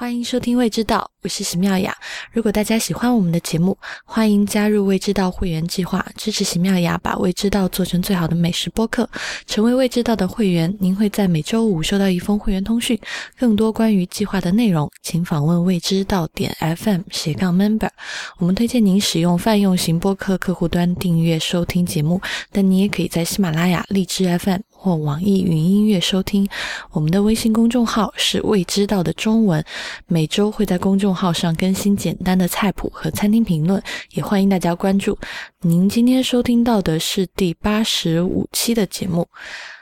欢迎收听《未知道》，我是席妙雅。如果大家喜欢我们的节目，欢迎加入《未知道》会员计划，支持席妙雅把《未知道》做成最好的美食播客。成为《未知道》的会员，您会在每周五收到一封会员通讯。更多关于计划的内容，请访问未知道点 FM 斜杠 Member。我们推荐您使用泛用型播客客户端订阅收听节目，但你也可以在喜马拉雅、荔枝 FM。或网易云音乐收听我们的微信公众号是未知道的中文，每周会在公众号上更新简单的菜谱和餐厅评论，也欢迎大家关注。您今天收听到的是第八十五期的节目，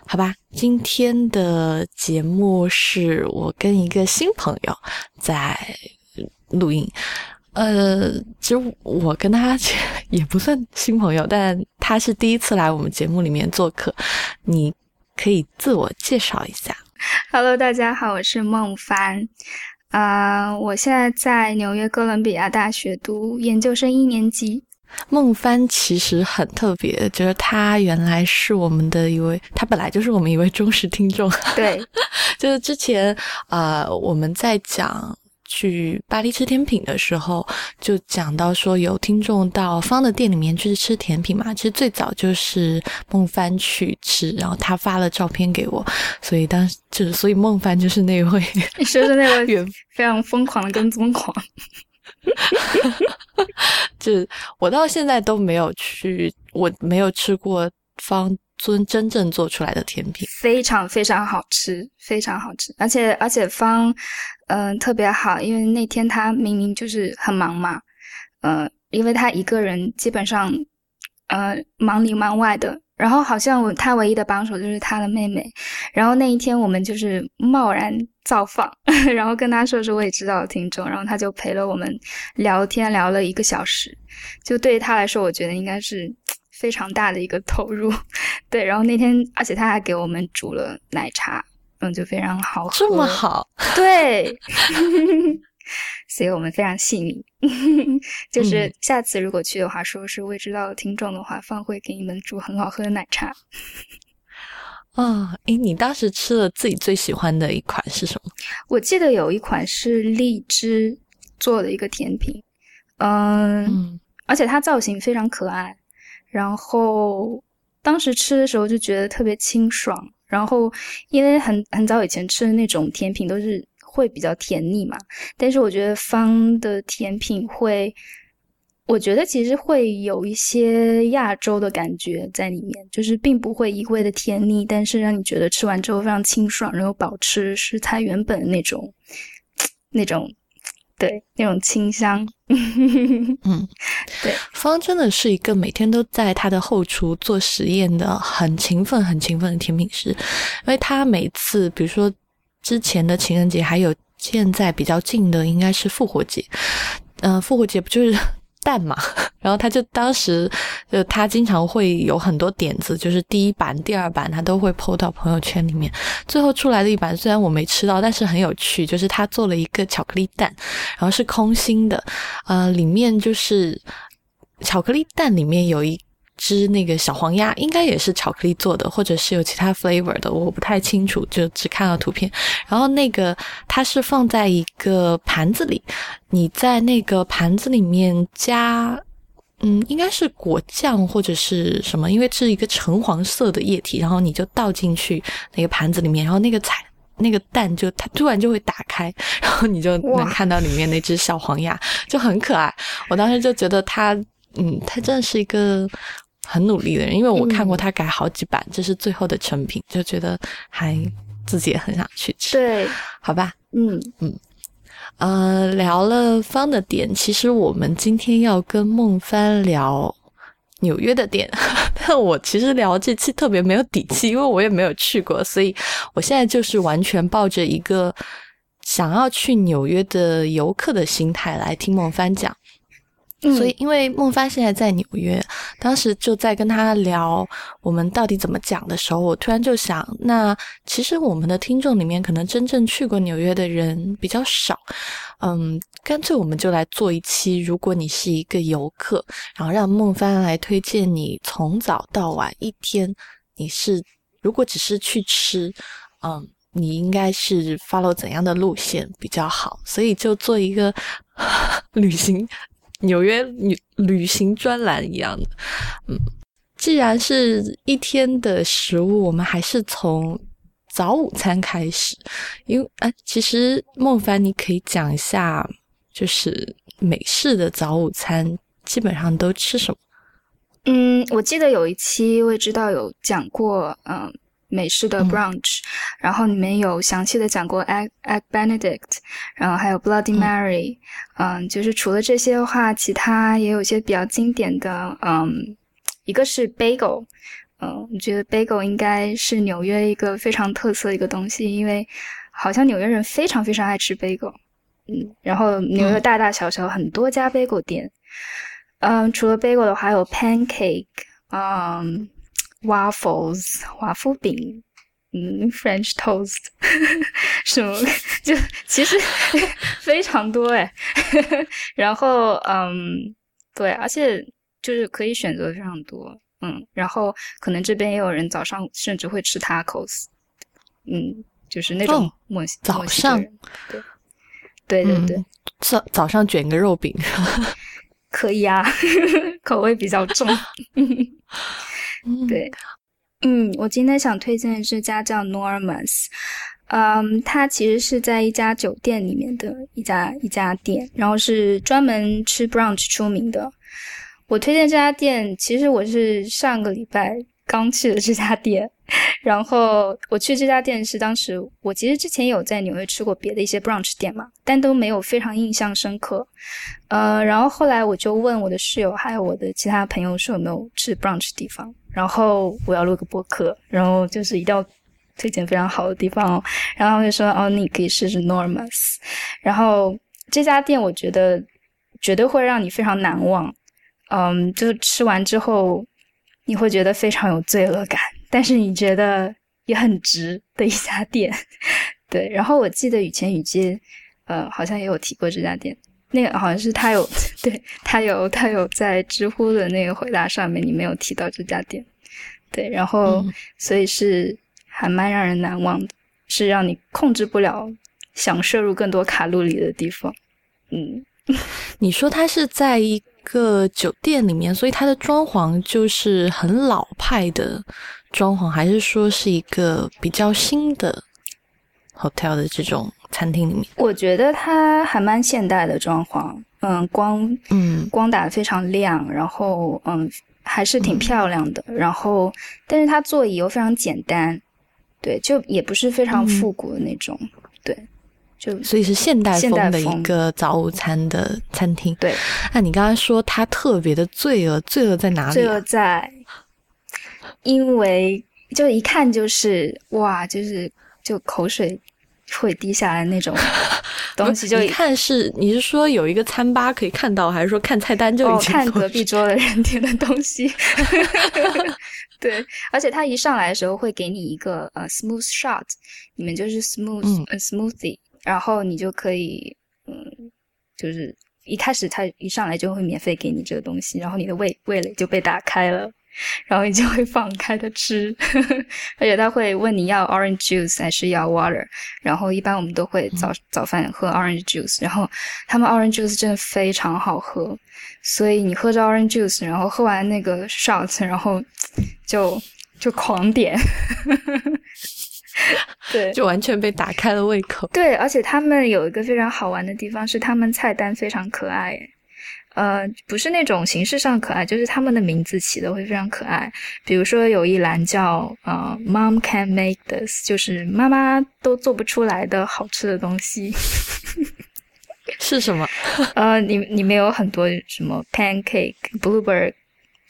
好吧？今天的节目是我跟一个新朋友在录音，呃，其实我跟他 也不算新朋友，但他是第一次来我们节目里面做客，你。可以自我介绍一下。Hello，大家好，我是孟帆，啊，我现在在纽约哥伦比亚大学读研究生一年级。孟帆其实很特别，就是他原来是我们的一位，他本来就是我们一位忠实听众。对，就是之前啊，我们在讲。去巴黎吃甜品的时候，就讲到说有听众到方的店里面去吃甜品嘛。其实最早就是孟帆去吃，然后他发了照片给我，所以当时就是，所以孟帆就是那位，说是那位非常疯狂的跟踪狂。就我到现在都没有去，我没有吃过方。尊真正做出来的甜品非常非常好吃，非常好吃，而且而且方，嗯，特别好，因为那天他明明就是很忙嘛，呃，因为他一个人基本上，呃，忙里忙外的，然后好像他唯一的帮手就是他的妹妹，然后那一天我们就是贸然造访，然后跟他说是我也知道的听众，然后他就陪了我们聊天聊了一个小时，就对于他来说，我觉得应该是。非常大的一个投入，对，然后那天，而且他还给我们煮了奶茶，嗯，就非常好喝，这么好，对，所以我们非常幸运，就是下次如果去的话，说是未知道的听众的话，方会给你们煮很好喝的奶茶。啊，诶，你当时吃了自己最喜欢的一款是什么？我记得有一款是荔枝做的一个甜品，嗯，而且它造型非常可爱。然后当时吃的时候就觉得特别清爽，然后因为很很早以前吃的那种甜品都是会比较甜腻嘛，但是我觉得方的甜品会，我觉得其实会有一些亚洲的感觉在里面，就是并不会一味的甜腻，但是让你觉得吃完之后非常清爽，然后保持食材原本的那种 那种。对，那种清香。嗯，对，方真的是一个每天都在他的后厨做实验的很勤奋、很勤奋的甜品师，因为他每次，比如说之前的情人节，还有现在比较近的，应该是复活节。嗯，复活节不就是？蛋嘛，然后他就当时就他经常会有很多点子，就是第一版、第二版他都会 PO 到朋友圈里面。最后出来的一版虽然我没吃到，但是很有趣，就是他做了一个巧克力蛋，然后是空心的，呃，里面就是巧克力蛋里面有一。只那个小黄鸭应该也是巧克力做的，或者是有其他 flavor 的，我不太清楚，就只看了图片。然后那个它是放在一个盘子里，你在那个盘子里面加，嗯，应该是果酱或者是什么，因为是一个橙黄色的液体，然后你就倒进去那个盘子里面，然后那个彩那个蛋就它突然就会打开，然后你就能看到里面那只小黄鸭，就很可爱。我当时就觉得它，嗯，它真的是一个。很努力的人，因为我看过他改好几版，这是最后的成品，就觉得还自己也很想去吃。对，好吧，嗯嗯，呃，聊了方的点，其实我们今天要跟孟帆聊纽约的店，但我其实聊这期特别没有底气，因为我也没有去过，所以我现在就是完全抱着一个想要去纽约的游客的心态来听孟帆讲。所以，因为孟帆现在在纽约，当时就在跟他聊我们到底怎么讲的时候，我突然就想，那其实我们的听众里面可能真正去过纽约的人比较少，嗯，干脆我们就来做一期，如果你是一个游客，然后让孟帆来推荐你从早到晚一天，你是如果只是去吃，嗯。你应该是 follow 怎样的路线比较好，所以就做一个 旅行纽约旅旅行专栏一样的。嗯，既然是一天的食物，我们还是从早午餐开始，因为哎，其实孟凡，你可以讲一下，就是美式的早午餐基本上都吃什么？嗯，我记得有一期我也知道有讲过，嗯。美式的 brunch，然后里面有详细的讲过 egg egg Benedict，然后还有 Bloody Mary，嗯，就是除了这些的话，其他也有一些比较经典的，嗯，一个是 bagel，嗯，我觉得 bagel 应该是纽约一个非常特色的一个东西，因为好像纽约人非常非常爱吃 bagel，嗯，然后纽约大大小小很多家 bagel 店，嗯，除了 bagel 的话，还有 pancake，嗯。Waffles 华夫饼，嗯，French toast，什么就其实 非常多哎，然后嗯，对，而且就是可以选择非常多，嗯，然后可能这边也有人早上甚至会吃 tacos，嗯，就是那种墨西早上，对，对对对，早早上卷个肉饼，可以啊，口味比较重。对，嗯，我今天想推荐的这家叫 Normans，嗯，它其实是在一家酒店里面的一家一家店，然后是专门吃 brunch 出名的。我推荐这家店，其实我是上个礼拜。刚去的这家店，然后我去这家店是当时我其实之前有在纽约吃过别的一些 brunch 店嘛，但都没有非常印象深刻。呃，然后后来我就问我的室友还有我的其他朋友说有没有吃 brunch 地方，然后我要录个播客，然后就是一定要推荐非常好的地方哦。然后就说哦，你可以试试 Normas，然后这家店我觉得绝对会让你非常难忘。嗯，就是吃完之后。你会觉得非常有罪恶感，但是你觉得也很值的一家店，对。然后我记得雨前雨街，呃，好像也有提过这家店，那个好像是他有，对他有他有在知乎的那个回答上面，你没有提到这家店，对。然后所以是还蛮让人难忘的，是让你控制不了想摄入更多卡路里的地方。嗯，你说他是在一。个酒店里面，所以它的装潢就是很老派的装潢，还是说是一个比较新的 hotel 的这种餐厅里面？我觉得它还蛮现代的装潢，嗯，光嗯光打的非常亮，然后嗯还是挺漂亮的，然后但是它座椅又非常简单，对，就也不是非常复古的那种，对。就所以是现代风的一个早午餐的餐厅。对，那你刚刚说它特别的罪恶，罪恶在哪里？罪恶在，因为就一看就是哇，就是就口水会滴下来那种 东西。就一看是你是说有一个餐吧可以看到，还是说看菜单就已经看隔壁桌的人点的东西？对，而且他一上来的时候会给你一个呃 smooth shot，你们就是 smooth 呃 smoothie。然后你就可以，嗯，就是一开始他一上来就会免费给你这个东西，然后你的味味蕾就被打开了，然后你就会放开的吃，而且他会问你要 orange juice 还是要 water，然后一般我们都会早早饭喝 orange juice，然后他们 orange juice 真的非常好喝，所以你喝着 orange juice，然后喝完那个 shot，然后就就狂点。对，就完全被打开了胃口。对，而且他们有一个非常好玩的地方是，他们菜单非常可爱。呃，不是那种形式上可爱，就是他们的名字起的会非常可爱。比如说有一栏叫呃，Mom can make this，就是妈妈都做不出来的好吃的东西。是什么？呃，里里面有很多什么 pancake，bluebird，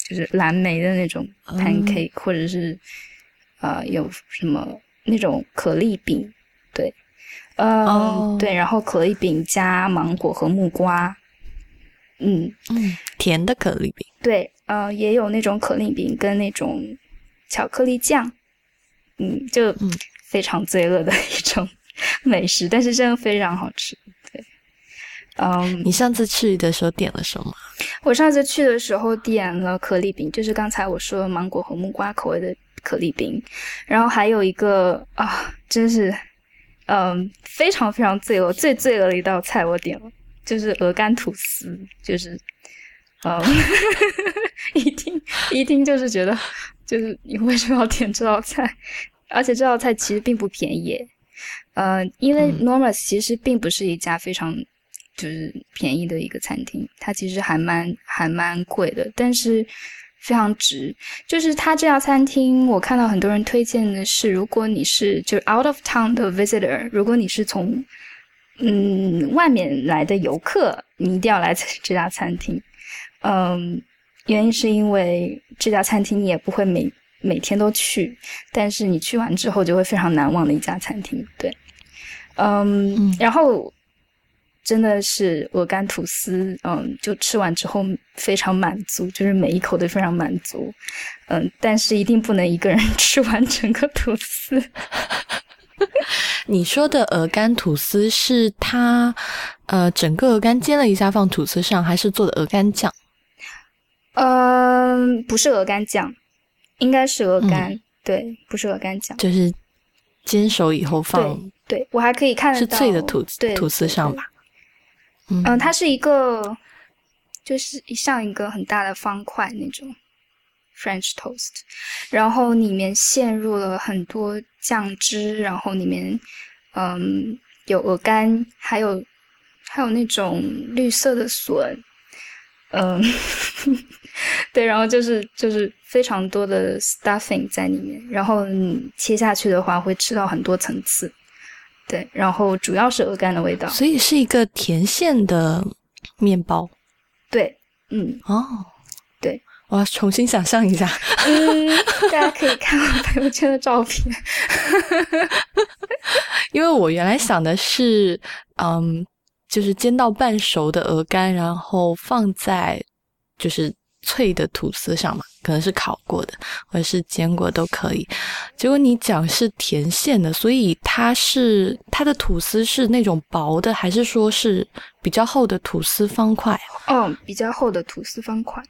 就是蓝莓的那种 pancake，或者是呃有什么。那种可丽饼，对，嗯，对，然后可丽饼加芒果和木瓜，嗯。嗯，甜的可丽饼，对，呃，也有那种可丽饼跟那种巧克力酱，嗯，就非常罪恶的一种美食，但是真的非常好吃，对，嗯，你上次去的时候点了什么？我上次去的时候点了可丽饼，就是刚才我说的芒果和木瓜口味的。可丽饼，然后还有一个啊，真是嗯，非常非常罪恶，最罪恶的一道菜我点了，就是鹅肝吐司，就是，嗯，一听一听就是觉得，就是你为什么要点这道菜？而且这道菜其实并不便宜，呃，因为 Normas 其实并不是一家非常就是便宜的一个餐厅，它其实还蛮还蛮贵的，但是。非常值，就是它这家餐厅，我看到很多人推荐的是，如果你是就是 out of town 的 visitor，如果你是从嗯外面来的游客，你一定要来这家餐厅。嗯，原因是因为这家餐厅你也不会每每天都去，但是你去完之后就会非常难忘的一家餐厅。对，嗯，然后。真的是鹅肝吐司，嗯，就吃完之后非常满足，就是每一口都非常满足，嗯，但是一定不能一个人吃完整个吐司。你说的鹅肝吐司是它，呃，整个鹅肝煎了一下放吐司上，还是做的鹅肝酱？嗯，不是鹅肝酱，应该是鹅肝，对，不是鹅肝酱，就是煎熟以后放。对，我还可以看得到是脆的吐司吐司上吧。嗯，它是一个，就是像一个很大的方块那种 French toast，然后里面陷入了很多酱汁，然后里面嗯有鹅肝，还有还有那种绿色的笋，嗯，对，然后就是就是非常多的 stuffing 在里面，然后你切下去的话会吃到很多层次。对，然后主要是鹅肝的味道，所以是一个甜馅的面包。对，嗯，哦，对，我要重新想象一下。嗯，大家可以看我朋友圈的照片，因为我原来想的是，嗯，就是煎到半熟的鹅肝，然后放在就是。脆的吐司上嘛，可能是烤过的，或者是煎过都可以。结果你讲是甜馅的，所以它是它的吐司是那种薄的，还是说是比较厚的吐司方块？哦，比较厚的吐司方块。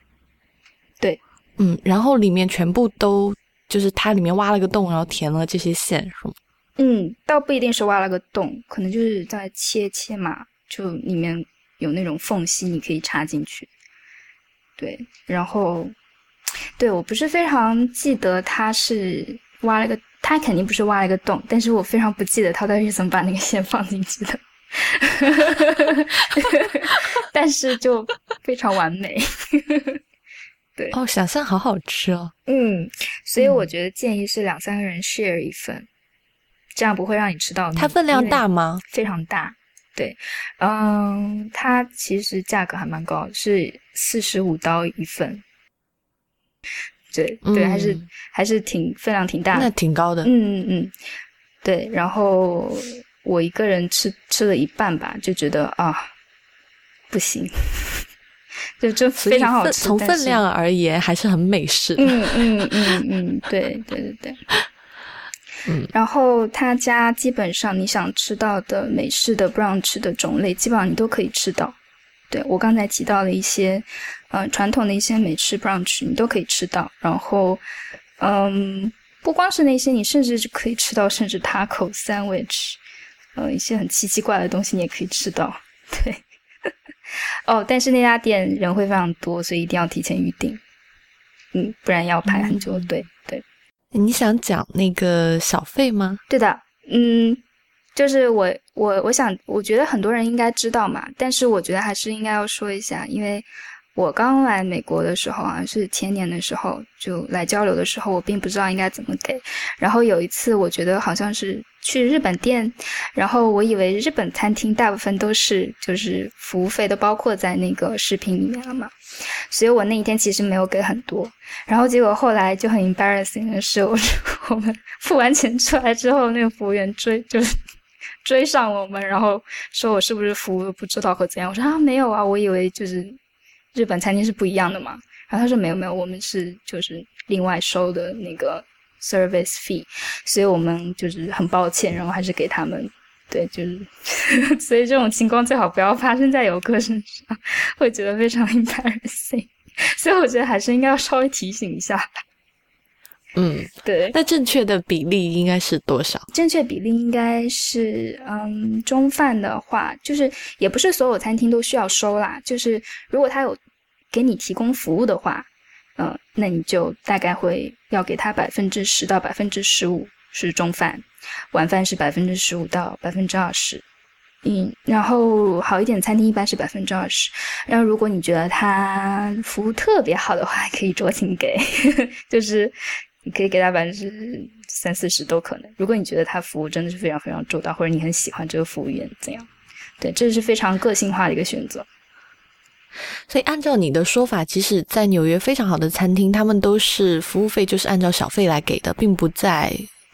对，嗯，然后里面全部都就是它里面挖了个洞，然后填了这些线，是吗？嗯，倒不一定是挖了个洞，可能就是在切切嘛，就里面有那种缝隙，你可以插进去。对，然后，对我不是非常记得他是挖了个，他肯定不是挖了一个洞，但是我非常不记得他到底是怎么把那个线放进去的，但是就非常完美。对，哦，小象好好吃哦。嗯，所以我觉得建议是两三个人 share 一份，这样不会让你吃到。它分量大吗？非常大。对，嗯，它其实价格还蛮高，是四十五刀一份。对对，还是还是挺分量挺大，那挺高的。嗯嗯嗯，对。然后我一个人吃吃了一半吧，就觉得啊，不行，就就非常好吃。从分量而言，还是很美式。嗯嗯嗯嗯，对对对对。嗯然后他家基本上你想吃到的美式的 brunch 的种类，基本上你都可以吃到。对我刚才提到了一些，呃，传统的一些美式 brunch 你都可以吃到。然后，嗯，不光是那些，你甚至是可以吃到，甚至 taco sandwich，呃，一些很奇奇怪的东西你也可以吃到。对，哦，但是那家店人会非常多，所以一定要提前预定，嗯，不然要排很久对对。你想讲那个小费吗？对的，嗯，就是我我我想，我觉得很多人应该知道嘛，但是我觉得还是应该要说一下，因为我刚来美国的时候啊，是前年的时候就来交流的时候，我并不知道应该怎么给。然后有一次，我觉得好像是去日本店，然后我以为日本餐厅大部分都是就是服务费都包括在那个食品里面了嘛。所以我那一天其实没有给很多，然后结果后来就很 embarrassing 的是，我 我们付完钱出来之后，那个服务员追就是追上我们，然后说我是不是服务不知道或怎样？我说啊没有啊，我以为就是日本餐厅是不一样的嘛。然后他说没有没有，我们是就是另外收的那个 service fee，所以我们就是很抱歉，然后还是给他们。对，就是，所以这种情况最好不要发生在游客身上，会觉得非常 embarrassing。所以我觉得还是应该要稍微提醒一下。嗯，对。那正确的比例应该是多少？正确比例应该是，嗯，中饭的话，就是也不是所有餐厅都需要收啦。就是如果他有给你提供服务的话，嗯，那你就大概会要给他百分之十到百分之十五是中饭，晚饭是百分之十五到百分之二十。嗯，然后好一点餐厅一般是百分之二十，然后如果你觉得他服务特别好的话，可以酌情给，就是你可以给他百分之三四十都可能。如果你觉得他服务真的是非常非常周到，或者你很喜欢这个服务员怎样，对，这是非常个性化的一个选择。所以按照你的说法，即使在纽约非常好的餐厅，他们都是服务费就是按照小费来给的，并不在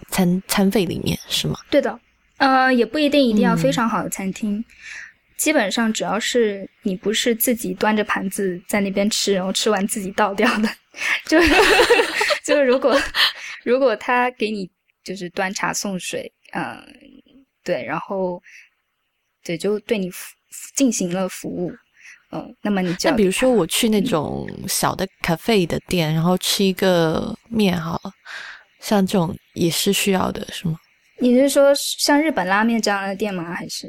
餐餐费里面，是吗？对的。呃，也不一定一定要非常好的餐厅，基本上只要是你不是自己端着盘子在那边吃，然后吃完自己倒掉的，就是 就是如果如果他给你就是端茶送水，嗯，对，然后对就对你进行了服务，嗯，那么你就那比如说我去那种小的咖啡的店，然后吃一个面，好了，像这种也是需要的，是吗？你是说像日本拉面这样的店吗？还是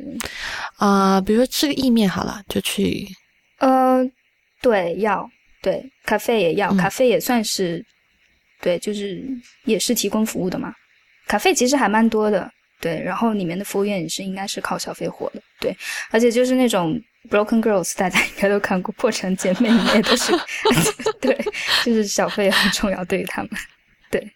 啊，比如说吃个意面好了，就去。呃，对，要对，咖啡也要，咖啡也算是，对，就是也是提供服务的嘛。咖啡其实还蛮多的，对，然后里面的服务员也是应该是靠小费活的，对，而且就是那种 Broken Girls，大家应该都看过，破产姐妹里面都是 对，就是小费很重要对于他们，对。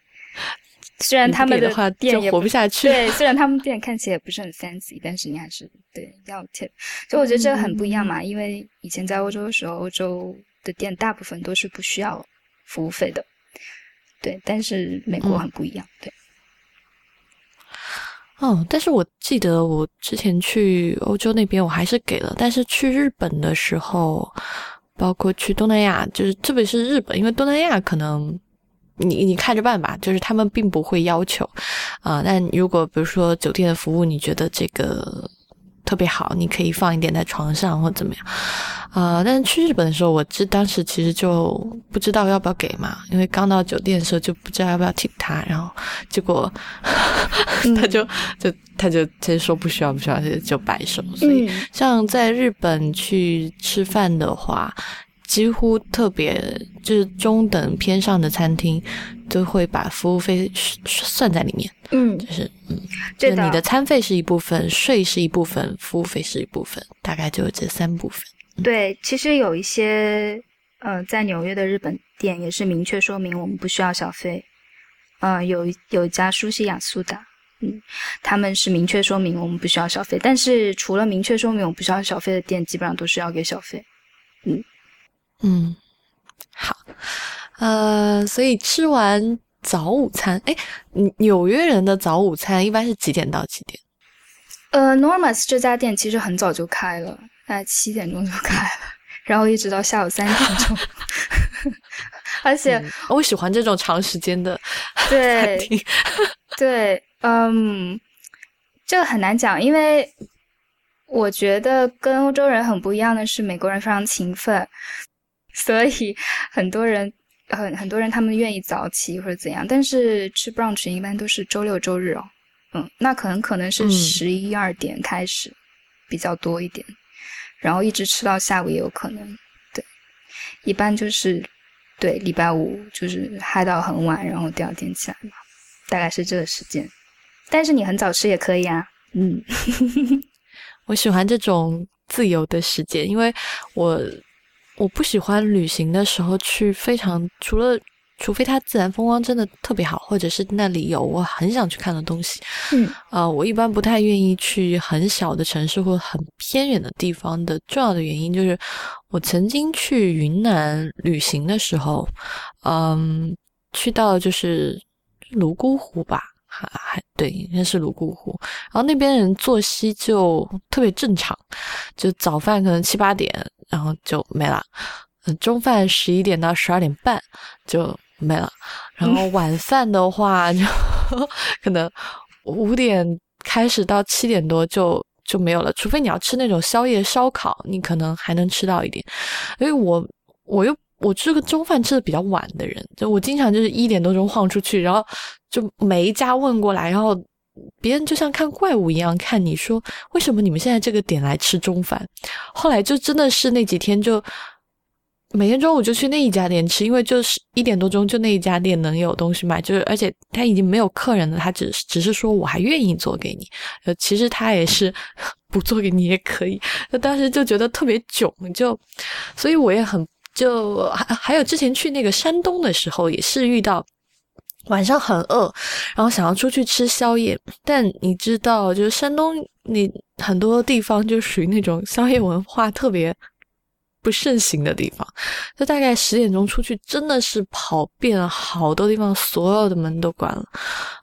虽然他们的店活不下去，对，虽然他们店看起来也不是很 fancy，但是你还是对要 tip。所以我觉得这个很不一样嘛，因为以前在欧洲的时候，欧洲的店大部分都是不需要服务费的，对。但是美国很不一样，对。哦，但是我记得我之前去欧洲那边，我还是给了。但是去日本的时候，包括去东南亚，就是特别是日本，因为东南亚可能。你你看着办吧，就是他们并不会要求，啊，但如果比如说酒店的服务，你觉得这个特别好，你可以放一点在床上或怎么样，啊，但是去日本的时候，我这当时其实就不知道要不要给嘛，因为刚到酒店的时候就不知道要不要 tip 他，然后结果 他就就他就他就说不需要不需要，就就摆手，所以像在日本去吃饭的话。几乎特别就是中等偏上的餐厅，都会把服务费算在里面。嗯，就是嗯，就你的餐费是一部分，税是一部分，服务费是一部分，大概就这三部分。对，其实有一些呃，在纽约的日本店也是明确说明我们不需要小费。呃，有有一家苏西雅苏达，嗯，他们是明确说明我们不需要小费，但是除了明确说明我们不需要小费的店，基本上都是要给小费。嗯。嗯，好，呃，所以吃完早午餐，哎，纽约人的早午餐一般是几点到几点？呃，Normas 这家店其实很早就开了，大概七点钟就开了，然后一直到下午三点钟。而且我喜欢这种长时间的对 对，嗯，这个很难讲，因为我觉得跟欧洲人很不一样的是，美国人非常勤奋。所以很多人很很多人他们愿意早起或者怎样，但是吃 brunch 一般都是周六周日哦，嗯，那可能可能是十一二点开始比较多一点，然后一直吃到下午也有可能，对，一般就是对礼拜五就是嗨到很晚，然后第二天起来嘛，大概是这个时间，但是你很早吃也可以啊，嗯，我喜欢这种自由的时间，因为我。我不喜欢旅行的时候去非常除了除非它自然风光真的特别好，或者是那里有我很想去看的东西。嗯，呃，我一般不太愿意去很小的城市或很偏远的地方的。重要的原因就是，我曾经去云南旅行的时候，嗯，去到就是泸沽湖吧，还还对，应该是泸沽湖。然后那边人作息就特别正常，就早饭可能七八点。然后就没了，嗯，中饭十一点到十二点半就没了，然后晚 饭的话就可能五点开始到七点多就就没有了，除非你要吃那种宵夜烧烤，你可能还能吃到一点。因为我我又我这个中饭吃的比较晚的人，就我经常就是一点多钟晃出去，然后就每一家问过来，然后别人就像看怪物一样看你说为什么你们现在这个点来吃中饭？后来就真的是那几天就每天中午就去那一家店吃，因为就是一点多钟就那一家店能有东西卖，就是而且他已经没有客人了，他只只是说我还愿意做给你，呃，其实他也是 不做给你也可以，那当时就觉得特别囧，就所以我也很。就还还有之前去那个山东的时候，也是遇到晚上很饿，然后想要出去吃宵夜，但你知道，就是山东你很多地方就属于那种宵夜文化特别不盛行的地方，就大概十点钟出去，真的是跑遍了好多地方，所有的门都关了，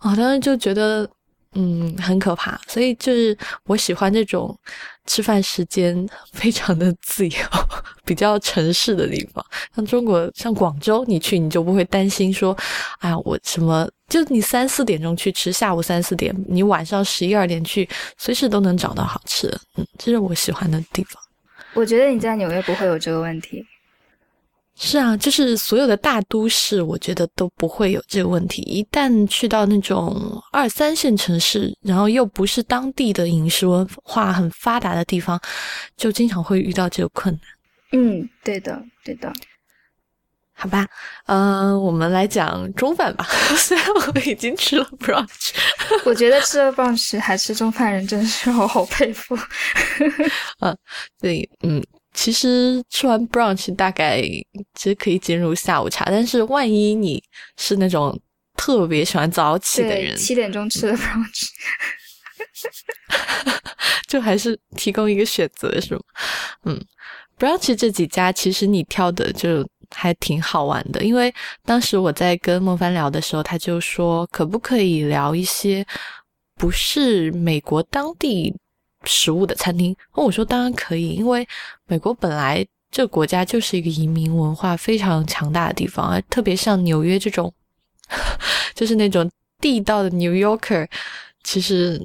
啊，当时就觉得。嗯，很可怕，所以就是我喜欢这种吃饭时间非常的自由、比较城市的地方。像中国，像广州，你去你就不会担心说，哎呀，我什么？就你三四点钟去吃，下午三四点，你晚上十一二点去，随时都能找到好吃的。嗯，这是我喜欢的地方。我觉得你在纽约不会有这个问题。是啊，就是所有的大都市，我觉得都不会有这个问题。一旦去到那种二三线城市，然后又不是当地的饮食文化很发达的地方，就经常会遇到这个困难。嗯，对的，对的。好吧，嗯，我们来讲中饭吧。虽然我们已经吃了 brunch，我觉得 吃了 brunch 还吃中饭人真的是让我好佩服。嗯，对，嗯。其实吃完 brunch 大概其实可以进入下午茶，但是万一你是那种特别喜欢早起的人，七点钟吃的 brunch，就还是提供一个选择是吗？嗯，brunch 这几家其实你挑的就还挺好玩的，因为当时我在跟孟帆聊的时候，他就说可不可以聊一些不是美国当地。食物的餐厅，我说当然可以，因为美国本来这个国家就是一个移民文化非常强大的地方啊，特别像纽约这种，就是那种地道的 New Yorker，其实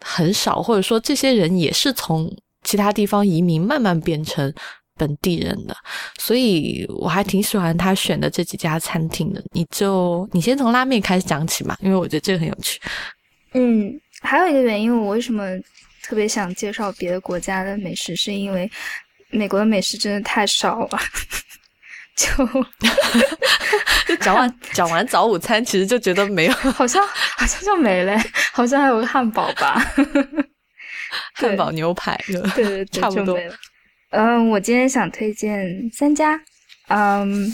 很少，或者说这些人也是从其他地方移民慢慢变成本地人的，所以我还挺喜欢他选的这几家餐厅的。你就你先从拉面开始讲起嘛，因为我觉得这个很有趣。嗯，还有一个原因，我为什么？特别想介绍别的国家的美食，是因为美国的美食真的太少了。就 就讲完讲完早午餐，其实就觉得没有，好像 好像就没了，好像还有个汉堡吧，汉堡牛排，对对对，差不多。嗯，我今天想推荐三家。嗯，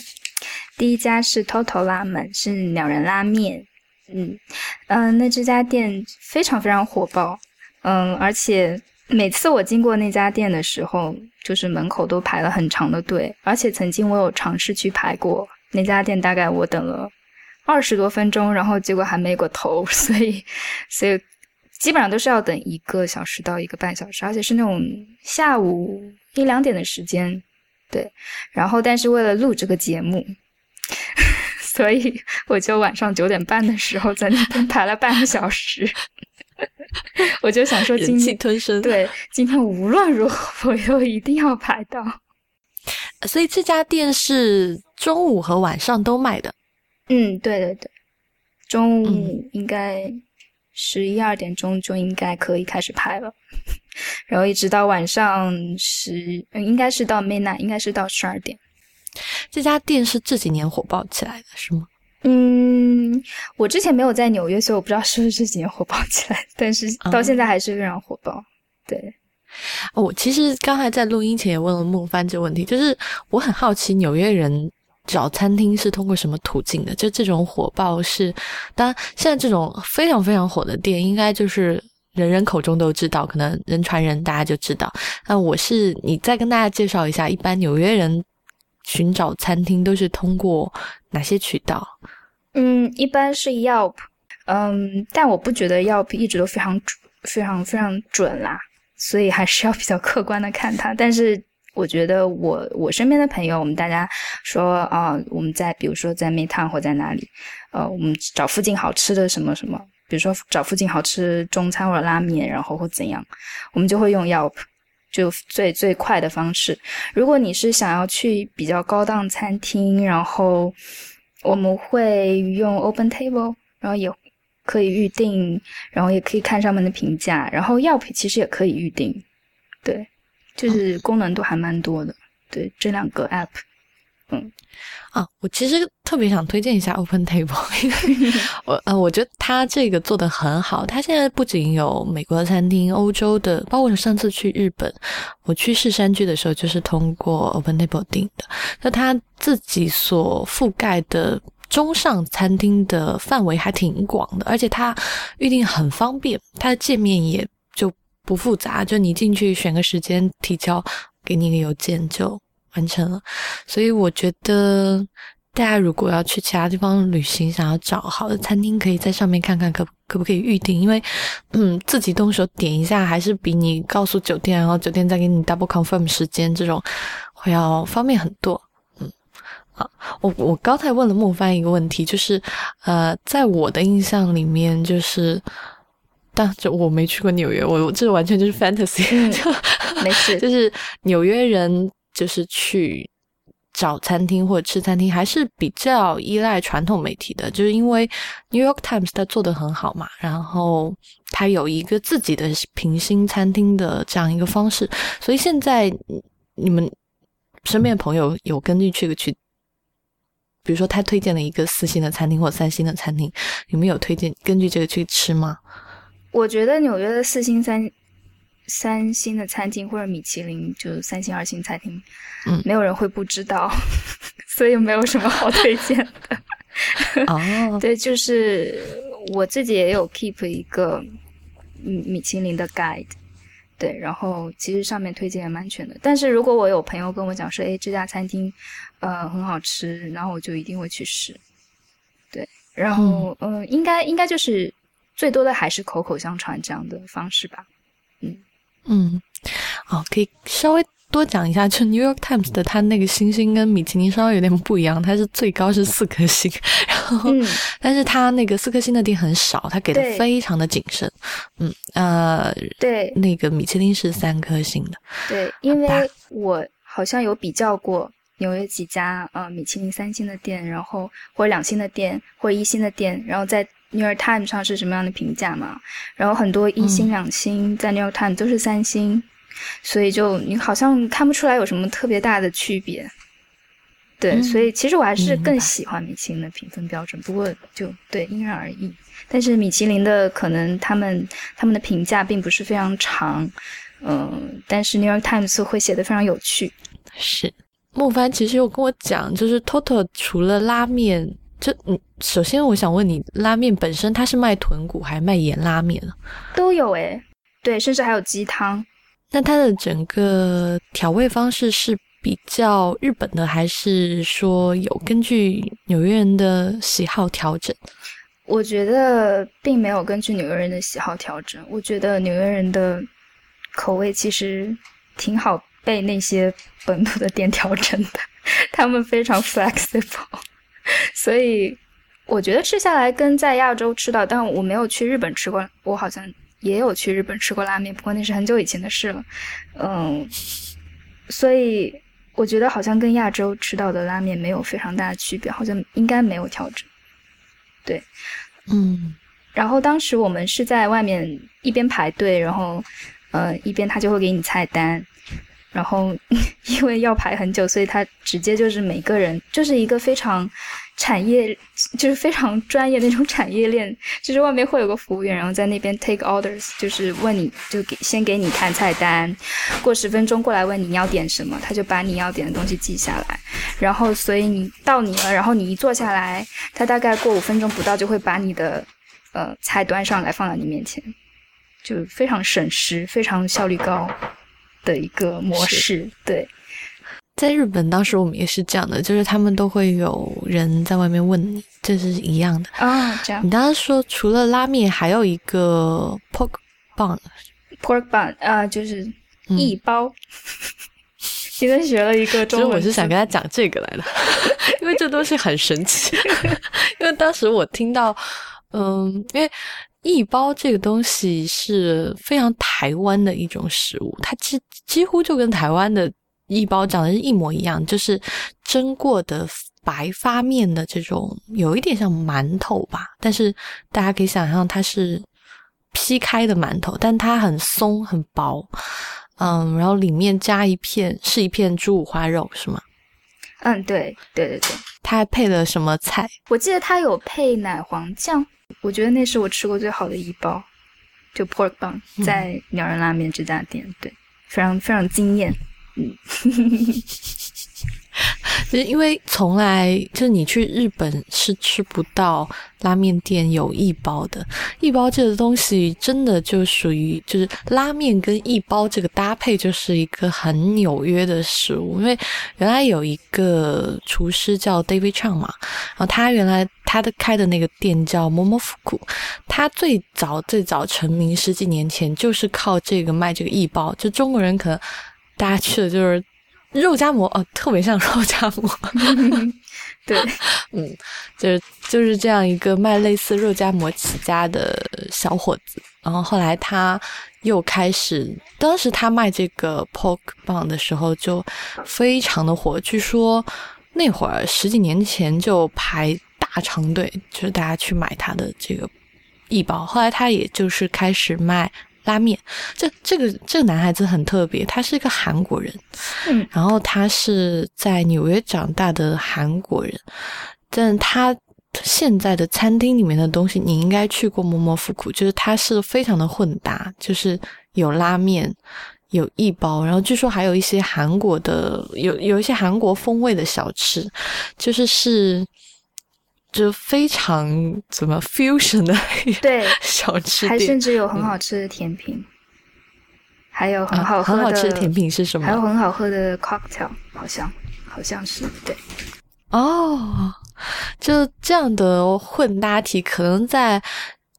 第一家是 Toto 拉门，是鸟人拉面。嗯嗯，那这家店非常非常火爆。嗯，而且每次我经过那家店的时候，就是门口都排了很长的队。而且曾经我有尝试去排过那家店，大概我等了二十多分钟，然后结果还没过头。所以，所以基本上都是要等一个小时到一个半小时，而且是那种下午一两点的时间。对，然后但是为了录这个节目，所以我就晚上九点半的时候在那边排了半个小时。我就想说，忍气吞声。对，今天无论如何，我又一定要排到。所以这家店是中午和晚上都卖的。嗯，对对对，中午应该十一二点钟就应该可以开始拍了，然后一直到晚上十，应该是到 midnight，应该是到十二点。这家店是这几年火爆起来的，是吗？嗯，我之前没有在纽约，所以我不知道是不是这几年火爆起来，但是到现在还是非常火爆。对，我其实刚才在录音前也问了孟帆这个问题，就是我很好奇纽约人找餐厅是通过什么途径的？就这种火爆是，当然现在这种非常非常火的店，应该就是人人口中都知道，可能人传人，大家就知道。那我是你再跟大家介绍一下，一般纽约人。寻找餐厅都是通过哪些渠道？嗯，一般是 Yelp，嗯，但我不觉得 Yelp 一直都非常非常非常准啦，所以还是要比较客观的看它。但是我觉得我我身边的朋友，我们大家说啊，我们在比如说在 Midtown 或在哪里，呃，我们找附近好吃的什么什么，比如说找附近好吃中餐或者拉面，然后或怎样，我们就会用 Yelp。就最最快的方式。如果你是想要去比较高档餐厅，然后我们会用 Open Table，然后也可以预定，然后也可以看上面的评价，然后药品其实也可以预定，对，就是功能都还蛮多的。对，这两个 App，嗯。啊，我其实特别想推荐一下 Open Table，因为 我呃，我觉得它这个做的很好。它现在不仅有美国的餐厅、欧洲的，包括我上次去日本，我去市山居的时候就是通过 Open Table 订的。那它自己所覆盖的中上餐厅的范围还挺广的，而且它预定很方便，它的界面也就不复杂，就你进去选个时间提交，给你一个邮件就。完成了，所以我觉得大家如果要去其他地方旅行，想要找好的餐厅，可以在上面看看可可不可以预定，因为嗯，自己动手点一下，还是比你告诉酒店，然后酒店再给你 double confirm 时间这种会要方便很多。嗯，啊，我我刚才问了木帆一个问题，就是呃，在我的印象里面，就是但就我没去过纽约，我这完全就是 fantasy，没事，就是纽约人。就是去找餐厅或者吃餐厅，还是比较依赖传统媒体的，就是因为 New York Times 它做的很好嘛，然后它有一个自己的平星餐厅的这样一个方式，所以现在你们身边朋友有根据这个去，比如说他推荐了一个四星的餐厅或三星的餐厅，你们有推荐根据这个去吃吗？我觉得纽约的四星三。三星的餐厅或者米其林，就三星、二星餐厅，嗯，没有人会不知道，所以没有什么好推荐的。哦，对，就是我自己也有 keep 一个米米其林的 guide，对，然后其实上面推荐也蛮全的。但是如果我有朋友跟我讲说，哎，这家餐厅呃很好吃，然后我就一定会去试。对，然后嗯，应该应该就是最多的还是口口相传这样的方式吧，嗯。嗯，哦，可以稍微多讲一下，就 New York Times 的它那个星星跟米其林稍微有点不一样，它是最高是四颗星，然后，嗯但是它那个四颗星的店很少，它给的非常的谨慎。嗯，呃，对，那个米其林是三颗星的。对，因为我好像有比较过纽约几家呃米其林三星的店，然后或者两星的店或者一星的店，然后在。New York Times 上是什么样的评价嘛？然后很多一星、两星在 New York Times 都是三星，所以就你好像看不出来有什么特别大的区别。对，所以其实我还是更喜欢米其林的评分标准，不过就对因人而异。但是米其林的可能他们他们的评价并不是非常长，嗯，但是 New York Times 会写的非常有趣。是孟帆其实有跟我讲，就是 Total 除了拉面。就嗯，首先我想问你，拉面本身它是卖豚骨还是卖盐拉面啊？都有诶，对，甚至还有鸡汤。那它的整个调味方式是比较日本的，还是说有根据纽约人的喜好调整？我觉得并没有根据纽约人的喜好调整。我觉得纽约人的口味其实挺好被那些本土的店调整的，他们非常 flexible。所以我觉得吃下来跟在亚洲吃到，但我没有去日本吃过，我好像也有去日本吃过拉面，不过那是很久以前的事了。嗯，所以我觉得好像跟亚洲吃到的拉面没有非常大的区别，好像应该没有调整。对，嗯。然后当时我们是在外面一边排队，然后呃一边他就会给你菜单。然后，因为要排很久，所以他直接就是每个人就是一个非常产业，就是非常专业那种产业链。就是外面会有个服务员，然后在那边 take orders，就是问你就给先给你看菜单，过十分钟过来问你要点什么，他就把你要点的东西记下来。然后，所以你到你了，然后你一坐下来，他大概过五分钟不到就会把你的呃菜端上来放在你面前，就非常省时，非常效率高。的一个模式，对，在日本当时我们也是这样的，就是他们都会有人在外面问你，这是一样的啊。这样，你刚刚说除了拉面，还有一个 pork bun，pork bun 啊，就是一包。今天学了一个中文，其实我是想跟他讲这个来的，因为这东西很神奇。因为当时我听到，嗯，因为。一包这个东西是非常台湾的一种食物，它几几乎就跟台湾的一包长得是一模一样，就是蒸过的白发面的这种，有一点像馒头吧，但是大家可以想象它是劈开的馒头，但它很松很薄，嗯，然后里面加一片是一片猪五花肉，是吗？嗯，对对对对，它还配了什么菜？我记得它有配奶黄酱。我觉得那是我吃过最好的一包，就 pork bun，在鸟人拉面这家店，对，非常非常惊艳，嗯。就是因为从来就是你去日本是吃不到拉面店有一包的，一包这个东西真的就属于就是拉面跟一包这个搭配就是一个很纽约的食物。因为原来有一个厨师叫 David Chang 嘛，然后他原来他的开的那个店叫 Momo 服库他最早最早成名十几年前就是靠这个卖这个一包，就中国人可能大家去的就是。肉夹馍哦，特别像 肉夹馍。对，嗯，就是就是这样一个卖类似肉夹馍起家的小伙子，然后后来他又开始，当时他卖这个 pork bun 的时候就非常的火，据说那会儿十几年前就排大长队，就是大家去买他的这个一包。后来他也就是开始卖。拉面，这这个这个男孩子很特别，他是一个韩国人，嗯，然后他是在纽约长大的韩国人，但他现在的餐厅里面的东西，你应该去过摸摸复古，就是它是非常的混搭，就是有拉面，有一包，然后据说还有一些韩国的，有有一些韩国风味的小吃，就是是。就非常怎么 fusion 的对 小吃店，还甚至有很好吃的甜品，还有很好很好吃的甜品是什么？还有很好喝的 cocktail，好像好像是对哦，就这样的混搭体，可能在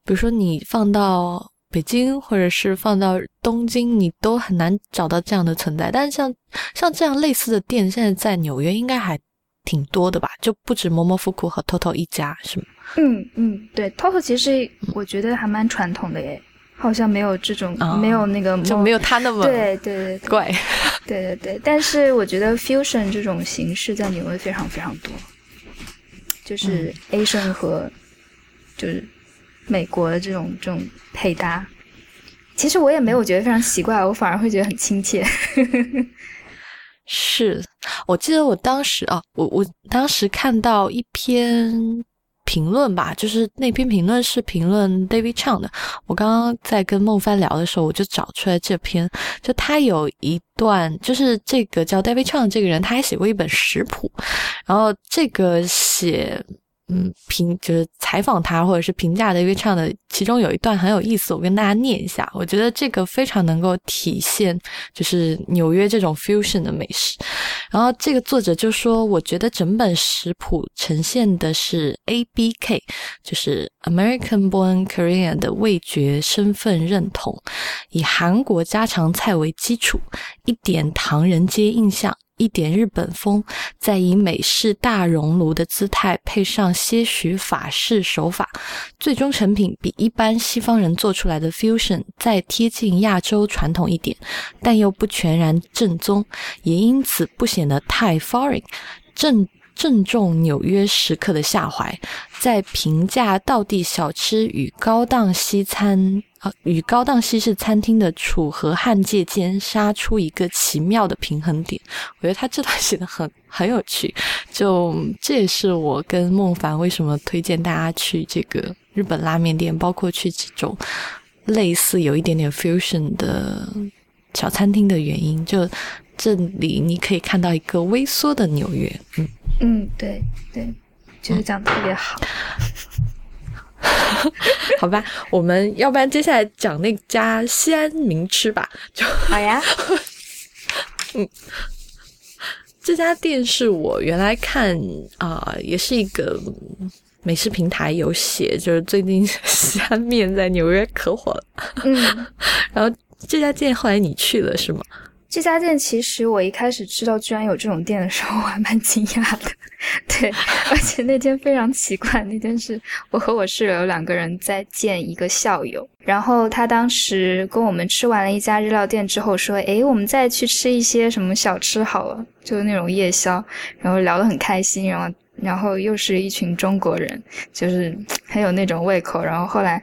比如说你放到北京或者是放到东京，你都很难找到这样的存在。但是像像这样类似的店，现在在纽约应该还。挺多的吧，就不止摩摩复古和 TOTO 一家，是吗？嗯嗯，对，TOTO 其实我觉得还蛮传统的耶，好像没有这种没有那个就没有他那么对对对怪，对对对。但是我觉得 fusion 这种形式在纽约非常非常多，就是 Asian 和就是美国的这种这种配搭，其实我也没有觉得非常奇怪，我反而会觉得很亲切。是我记得我当时啊，我我当时看到一篇评论吧，就是那篇评论是评论 David Chang 的。我刚刚在跟孟帆聊的时候，我就找出来这篇，就他有一段，就是这个叫 David Chang 这个人，他还写过一本食谱，然后这个写。嗯，评就是采访他或者是评价的因为唱的，其中有一段很有意思，我跟大家念一下。我觉得这个非常能够体现就是纽约这种 fusion 的美食。然后这个作者就说，我觉得整本食谱呈现的是 A B K，就是 American Born Korean 的味觉身份认同，以韩国家常菜为基础，一点唐人街印象。一点日本风，再以美式大熔炉的姿态，配上些许法式手法，最终成品比一般西方人做出来的 fusion 再贴近亚洲传统一点，但又不全然正宗，也因此不显得太 foreign。正正中纽约食客的下怀，在平价道地小吃与高档西餐与高档西式餐厅的楚河汉界间杀出一个奇妙的平衡点。我觉得他这段写的很很有趣，就这也是我跟孟凡为什么推荐大家去这个日本拉面店，包括去这种类似有一点点 fusion 的小餐厅的原因。就这里你可以看到一个微缩的纽约，嗯。嗯，对对，就是讲的特别好。好吧，我们要不然接下来讲那家西安名吃吧。就好呀。嗯，这家店是我原来看啊，也是一个美食平台有写，就是最近西安面在纽约可火了。嗯，然后这家店后来你去了是吗？这家店其实我一开始知道居然有这种店的时候，我还蛮惊讶的。对，而且那天非常奇怪，那天是我和我室友两个人在见一个校友，然后他当时跟我们吃完了一家日料店之后说：“诶，我们再去吃一些什么小吃好了，就是那种夜宵。”然后聊得很开心，然后然后又是一群中国人，就是很有那种胃口。然后后来。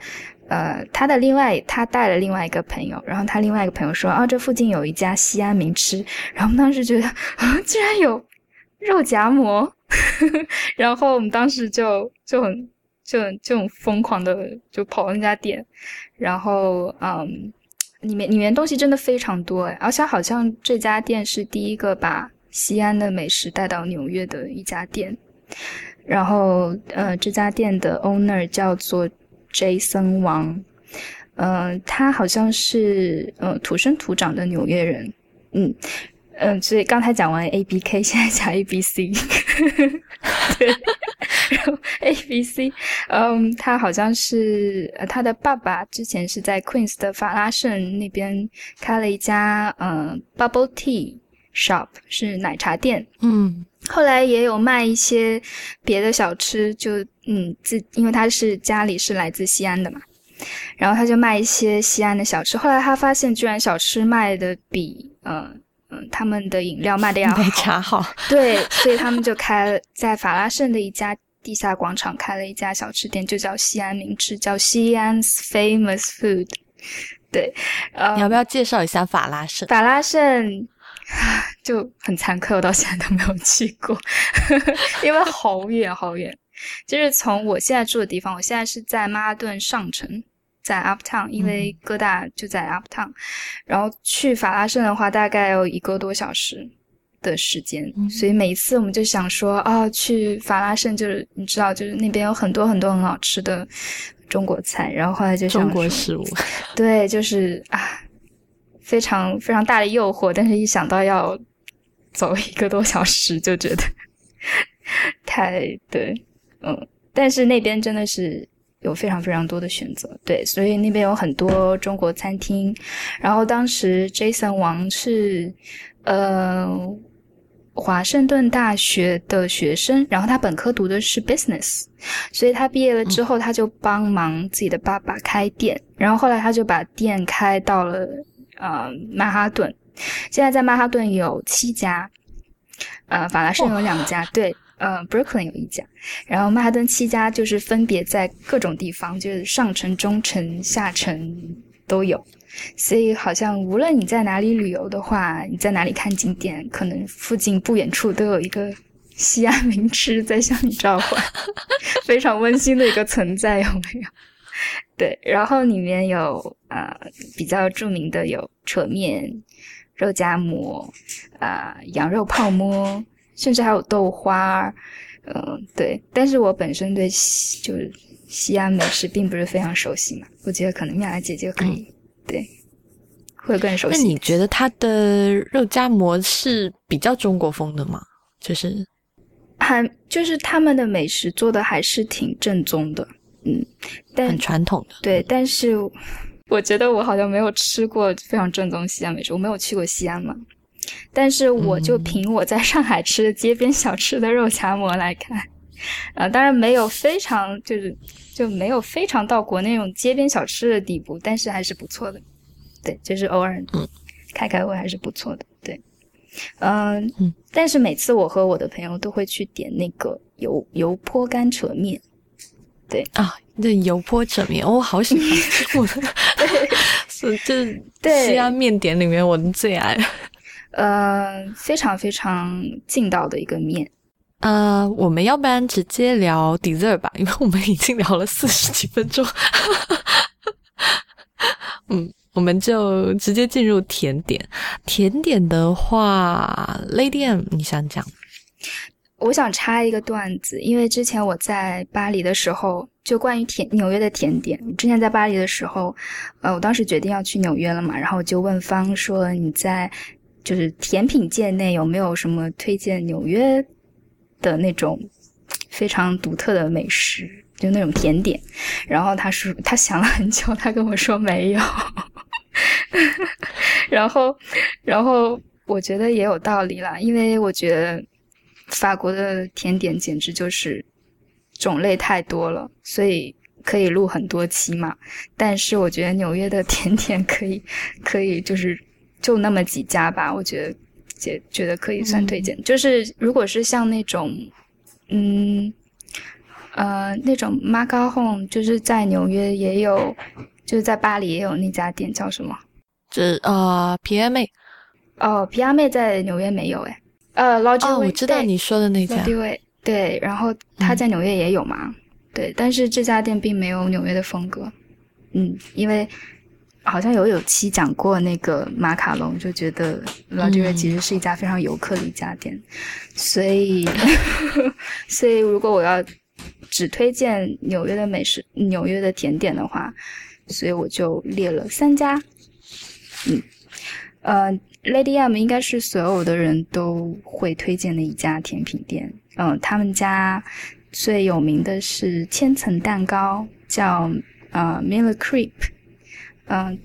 呃，他的另外，他带了另外一个朋友，然后他另外一个朋友说，啊，这附近有一家西安名吃，然后我们当时觉得，啊，居然有肉夹馍，然后我们当时就就很就就很疯狂的就跑那家店，然后嗯，里面里面东西真的非常多哎，而且好像这家店是第一个把西安的美食带到纽约的一家店，然后呃，这家店的 owner 叫做。Jason 王，嗯，他好像是呃土生土长的纽约人，嗯嗯，所以刚才讲完 A B K，现在讲 A B C，对，然后 A B C，嗯，他好像是他的爸爸之前是在 Queens 的法拉盛那边开了一家嗯 Bubble Tea Shop，是奶茶店，嗯。后来也有卖一些别的小吃，就嗯自，因为他是家里是来自西安的嘛，然后他就卖一些西安的小吃。后来他发现，居然小吃卖的比嗯嗯他们的饮料卖的要好，对，所以他们就开了在法拉盛的一家地下广场开了一家小吃店，就叫西安名吃，叫西安 Famous Food。对，你要不要介绍一下法拉盛？法拉盛。就很惭愧，我到现在都没有去过，因为好远好远。就是从我现在住的地方，我现在是在曼哈顿上城，在 Uptown，因为哥大就在 Uptown。然后去法拉盛的话，大概有一个多小时的时间。所以每一次我们就想说，啊，去法拉盛就是你知道，就是那边有很多很多很好吃的中国菜。然后后来就想中国食物，对，就是啊。非常非常大的诱惑，但是一想到要走一个多小时，就觉得 太对，嗯。但是那边真的是有非常非常多的选择，对，所以那边有很多中国餐厅。然后当时 Jason 王是呃华盛顿大学的学生，然后他本科读的是 business，所以他毕业了之后，他就帮忙自己的爸爸开店，然后后来他就把店开到了。呃，曼哈顿，现在在曼哈顿有七家，呃，法拉盛有两家，对，呃，Brooklyn 有一家，然后曼哈顿七家就是分别在各种地方，就是上城、中城、下城都有，所以好像无论你在哪里旅游的话，你在哪里看景点，可能附近不远处都有一个西安名吃在向你召唤，非常温馨的一个存在，有没有？对，然后里面有呃比较著名的有扯面、肉夹馍、啊羊肉泡馍，甚至还有豆花嗯，对。但是我本身对西就是西安美食并不是非常熟悉嘛，我觉得可能妙雅姐姐可以对会更熟悉。那你觉得它的肉夹馍是比较中国风的吗？就是还就是他们的美食做的还是挺正宗的。嗯，很传统的对，但是我觉得我好像没有吃过非常正宗西安美食，我没有去过西安嘛。但是我就凭我在上海吃的街边小吃的肉夹馍来看，啊，当然没有非常就是就没有非常到国内那种街边小吃的地步，但是还是不错的。对，就是偶尔开开胃还是不错的。对，嗯嗯，但是每次我和我的朋友都会去点那个油油泼干扯面。对啊，那油泼扯面，我好喜欢，我是就是西安面点里面我的最爱，呃，非常非常劲道的一个面。呃，我们要不然直接聊 dessert 吧，因为我们已经聊了四十几分钟。嗯，我们就直接进入甜点。甜点的话，Lady M，你想讲？我想插一个段子，因为之前我在巴黎的时候，就关于甜纽约的甜点。之前在巴黎的时候，呃，我当时决定要去纽约了嘛，然后就问方说：“你在就是甜品界内有没有什么推荐纽约的那种非常独特的美食，就那种甜点？”然后他说他想了很久，他跟我说没有。然后，然后我觉得也有道理啦，因为我觉得法国的甜点简直就是种类太多了，所以可以录很多期嘛。但是我觉得纽约的甜点可以，可以就是就那么几家吧，我觉得觉觉得可以算推荐。就是如果是像那种，嗯。呃，那种 macaron 就是在纽约也有，就是在巴黎也有那家店，叫什么？这呃皮亚妹。哦，皮亚妹在纽约没有哎。呃，我知道你说的那家。对，然后他在纽约也有嘛？对，但是这家店并没有纽约的风格。嗯，因为好像有有期讲过那个马卡龙，就觉得老迪瑞其实是一家非常游客的一家店，所以，所以如果我要。只推荐纽约的美食、纽约的甜点的话，所以我就列了三家。嗯，呃，Lady M 应该是所有的人都会推荐的一家甜品店。嗯，他们家最有名的是千层蛋糕，叫呃 Miller Creep。嗯，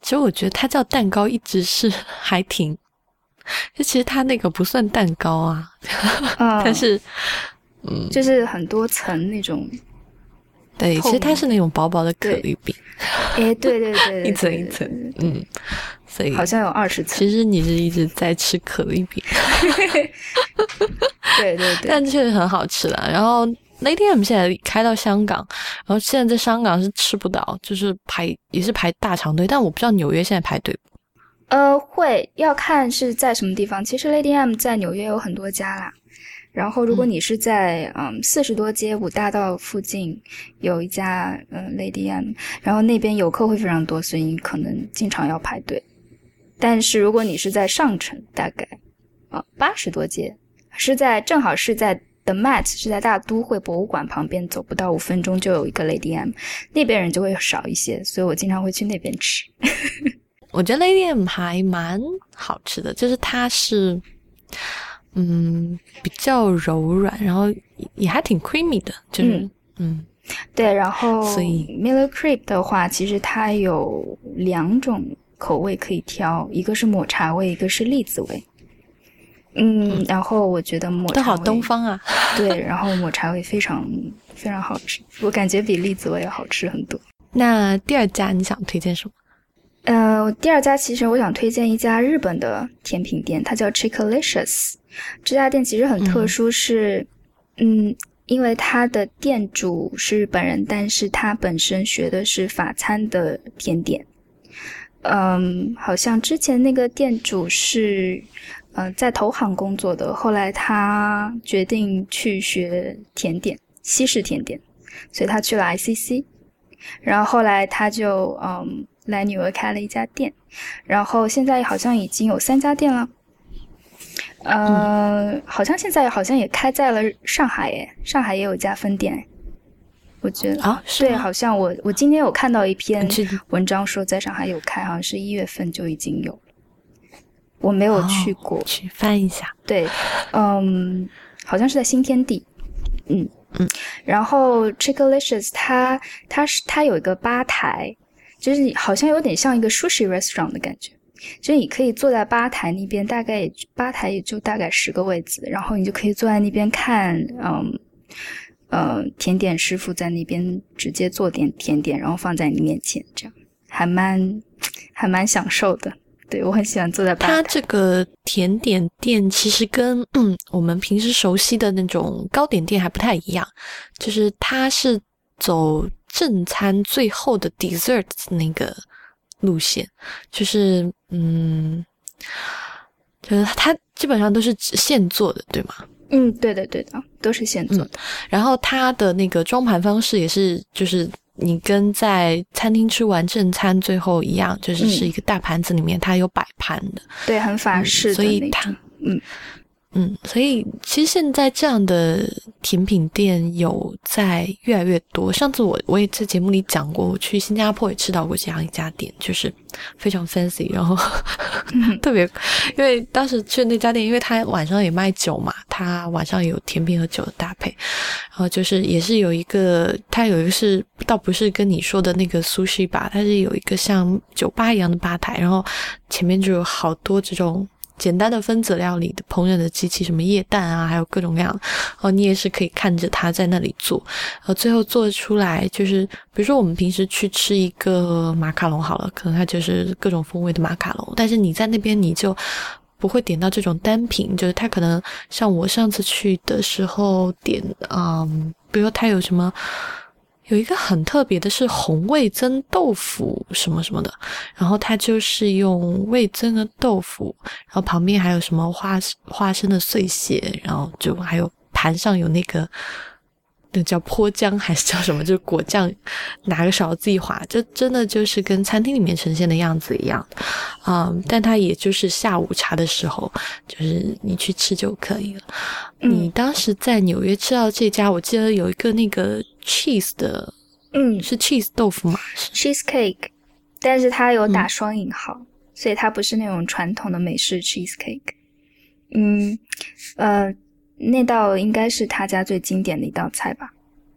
其实我觉得它叫蛋糕一直是 还挺，就其实它那个不算蛋糕啊，但是。嗯，就是很多层那种，对，其实它是那种薄薄的可丽饼，哎，对对 对，一层一层，嗯，所以好像有二十层。其实你是一直在吃可丽饼，对 对对，但确实很好吃的。然后那天我们现在开到香港，然后现在在香港是吃不到，就是排也是排大长队，但我不知道纽约现在排队。呃，会要看是在什么地方。其实 Lady M 在纽约有很多家啦。然后，如果你是在嗯四十多街五大道附近有一家嗯 Lady M，然后那边游客会非常多，所以你可能经常要排队。但是如果你是在上城，大概啊八十多街，是在正好是在 The Met，是在大都会博物馆旁边，走不到五分钟就有一个 Lady M，那边人就会少一些，所以我经常会去那边吃。我觉得 Lady M 还蛮好吃的，就是它是。嗯，比较柔软，然后也还挺 creamy 的，就是嗯，对，然后所以 Miller Creep 的话，其实它有两种口味可以挑，一个是抹茶味，一个是栗子味。嗯，然后我觉得抹茶都好东方啊，对，然后抹茶味非常非常好吃，我感觉比栗子味要好吃很多。那第二家你想推荐什么？呃，第二家其实我想推荐一家日本的甜品店，它叫 Chickalicious。这家店其实很特殊，是，嗯，因为它的店主是日本人，但是他本身学的是法餐的甜点。嗯，好像之前那个店主是，呃，在投行工作的，后来他决定去学甜点，西式甜点，所以他去了 ICC，然后后来他就，嗯。来纽约开了一家店，然后现在好像已经有三家店了。呃，好像现在好像也开在了上海，耶，上海也有一家分店。我觉得啊，对，好像我我今天有看到一篇文章说在上海有开，好像是一月份就已经有。我没有去过，去翻一下。对，嗯，好像是在新天地。嗯嗯，然后 Chickalicious 它它是它有一个吧台。就是好像有点像一个 sushi restaurant 的感觉，就是你可以坐在吧台那边，大概吧台也就大概十个位子，然后你就可以坐在那边看，嗯，呃，甜点师傅在那边直接做点甜点，然后放在你面前，这样还蛮还蛮享受的。对我很喜欢坐在吧台。它这个甜点店其实跟嗯我们平时熟悉的那种糕点店还不太一样，就是它是走。正餐最后的 dessert 那个路线，就是嗯，就是它基本上都是现做的，对吗？嗯，对的，对的，都是现做的。然后它的那个装盘方式也是，就是你跟在餐厅吃完正餐最后一样，就是是一个大盘子里面它有摆盘的，对，很法式，所以它嗯，嗯，所以其实现在这样的甜品店有在越来越多。上次我我也在节目里讲过，我去新加坡也吃到过这样一家店，就是非常 fancy，然后 特别，因为当时去那家店，因为他晚上也卖酒嘛，他晚上有甜品和酒的搭配，然后就是也是有一个，他有一个是倒不是跟你说的那个 sushi 吧，它是有一个像酒吧一样的吧台，然后前面就有好多这种。简单的分子料理的烹饪的机器，什么液氮啊，还有各种各样，哦，你也是可以看着他在那里做，呃，最后做出来就是，比如说我们平时去吃一个马卡龙好了，可能它就是各种风味的马卡龙，但是你在那边你就不会点到这种单品，就是它可能像我上次去的时候点，嗯，比如说它有什么。有一个很特别的是红味增豆腐什么什么的，然后它就是用味增的豆腐，然后旁边还有什么花花生的碎屑，然后就还有盘上有那个那叫泼浆还是叫什么，就是果酱，拿个勺子一划，就真的就是跟餐厅里面呈现的样子一样，嗯，但它也就是下午茶的时候，就是你去吃就可以了。你当时在纽约吃到这家，我记得有一个那个。Cheese 的，嗯，是 cheese 豆腐吗？cheese cake，但是它有打双引号，所以它不是那种传统的美式 cheese cake。嗯，呃，那道应该是他家最经典的一道菜吧，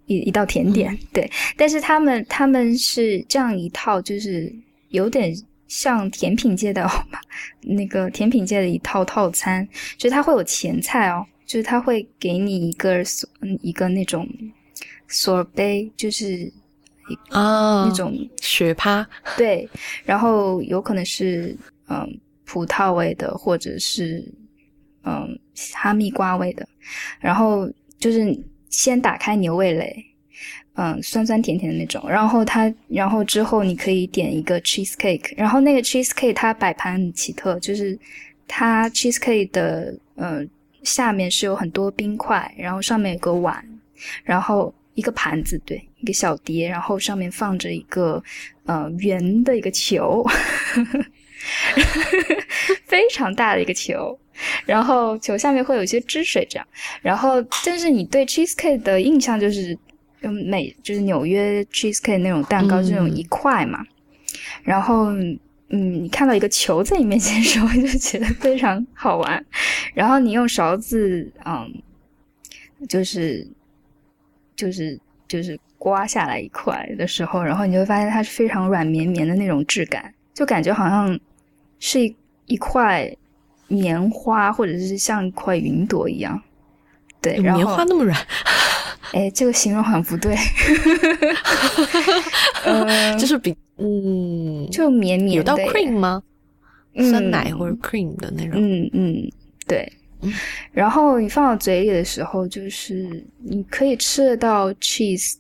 一一道甜点。对，但是他们他们是这样一套，就是有点像甜品界的 那个甜品界的一套套餐，就是它会有前菜哦，就是它会给你一个一个那种。索杯就是啊，那种雪趴，对，然后有可能是嗯葡萄味的，或者是嗯哈密瓜味的，然后就是先打开牛味蕾，嗯酸酸甜甜的那种，然后它，然后之后你可以点一个 cheese cake，然后那个 cheese cake 它摆盘很奇特，就是它 cheese cake 的呃下面是有很多冰块，然后上面有个碗，然后。一个盘子，对，一个小碟，然后上面放着一个呃圆的一个球，非常大的一个球，然后球下面会有一些汁水，这样。然后，但是你对 cheesecake 的印象就是嗯美，就是纽约 cheesecake 那种蛋糕，这种一块嘛。然后，嗯，你看到一个球在你面前的时候，就觉得非常好玩。然后你用勺子，嗯，就是。就是就是刮下来一块的时候，然后你就会发现它是非常软绵绵的那种质感，就感觉好像是一一块棉花，或者是像一块云朵一样。对，然后棉花那么软？哎，这个形容好像不对。就是比嗯，就绵绵有到 cream 吗？酸奶或者 cream 的那种？嗯嗯，对。然后你放到嘴里的时候，就是你可以吃得到 cheese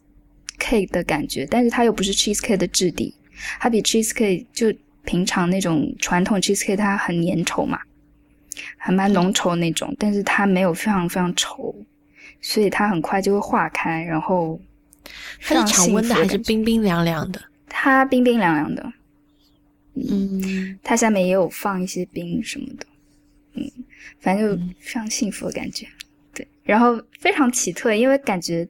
cake 的感觉，但是它又不是 cheese cake 的质地，它比 cheese cake 就平常那种传统 cheese cake 它很粘稠嘛，还蛮浓稠那种，但是它没有非常非常稠，所以它很快就会化开，然后它是常温的还是冰冰凉凉的？它冰冰凉凉的，嗯，它下面也有放一些冰什么的。嗯，反正就非常幸福的感觉，对，然后非常奇特，因为感觉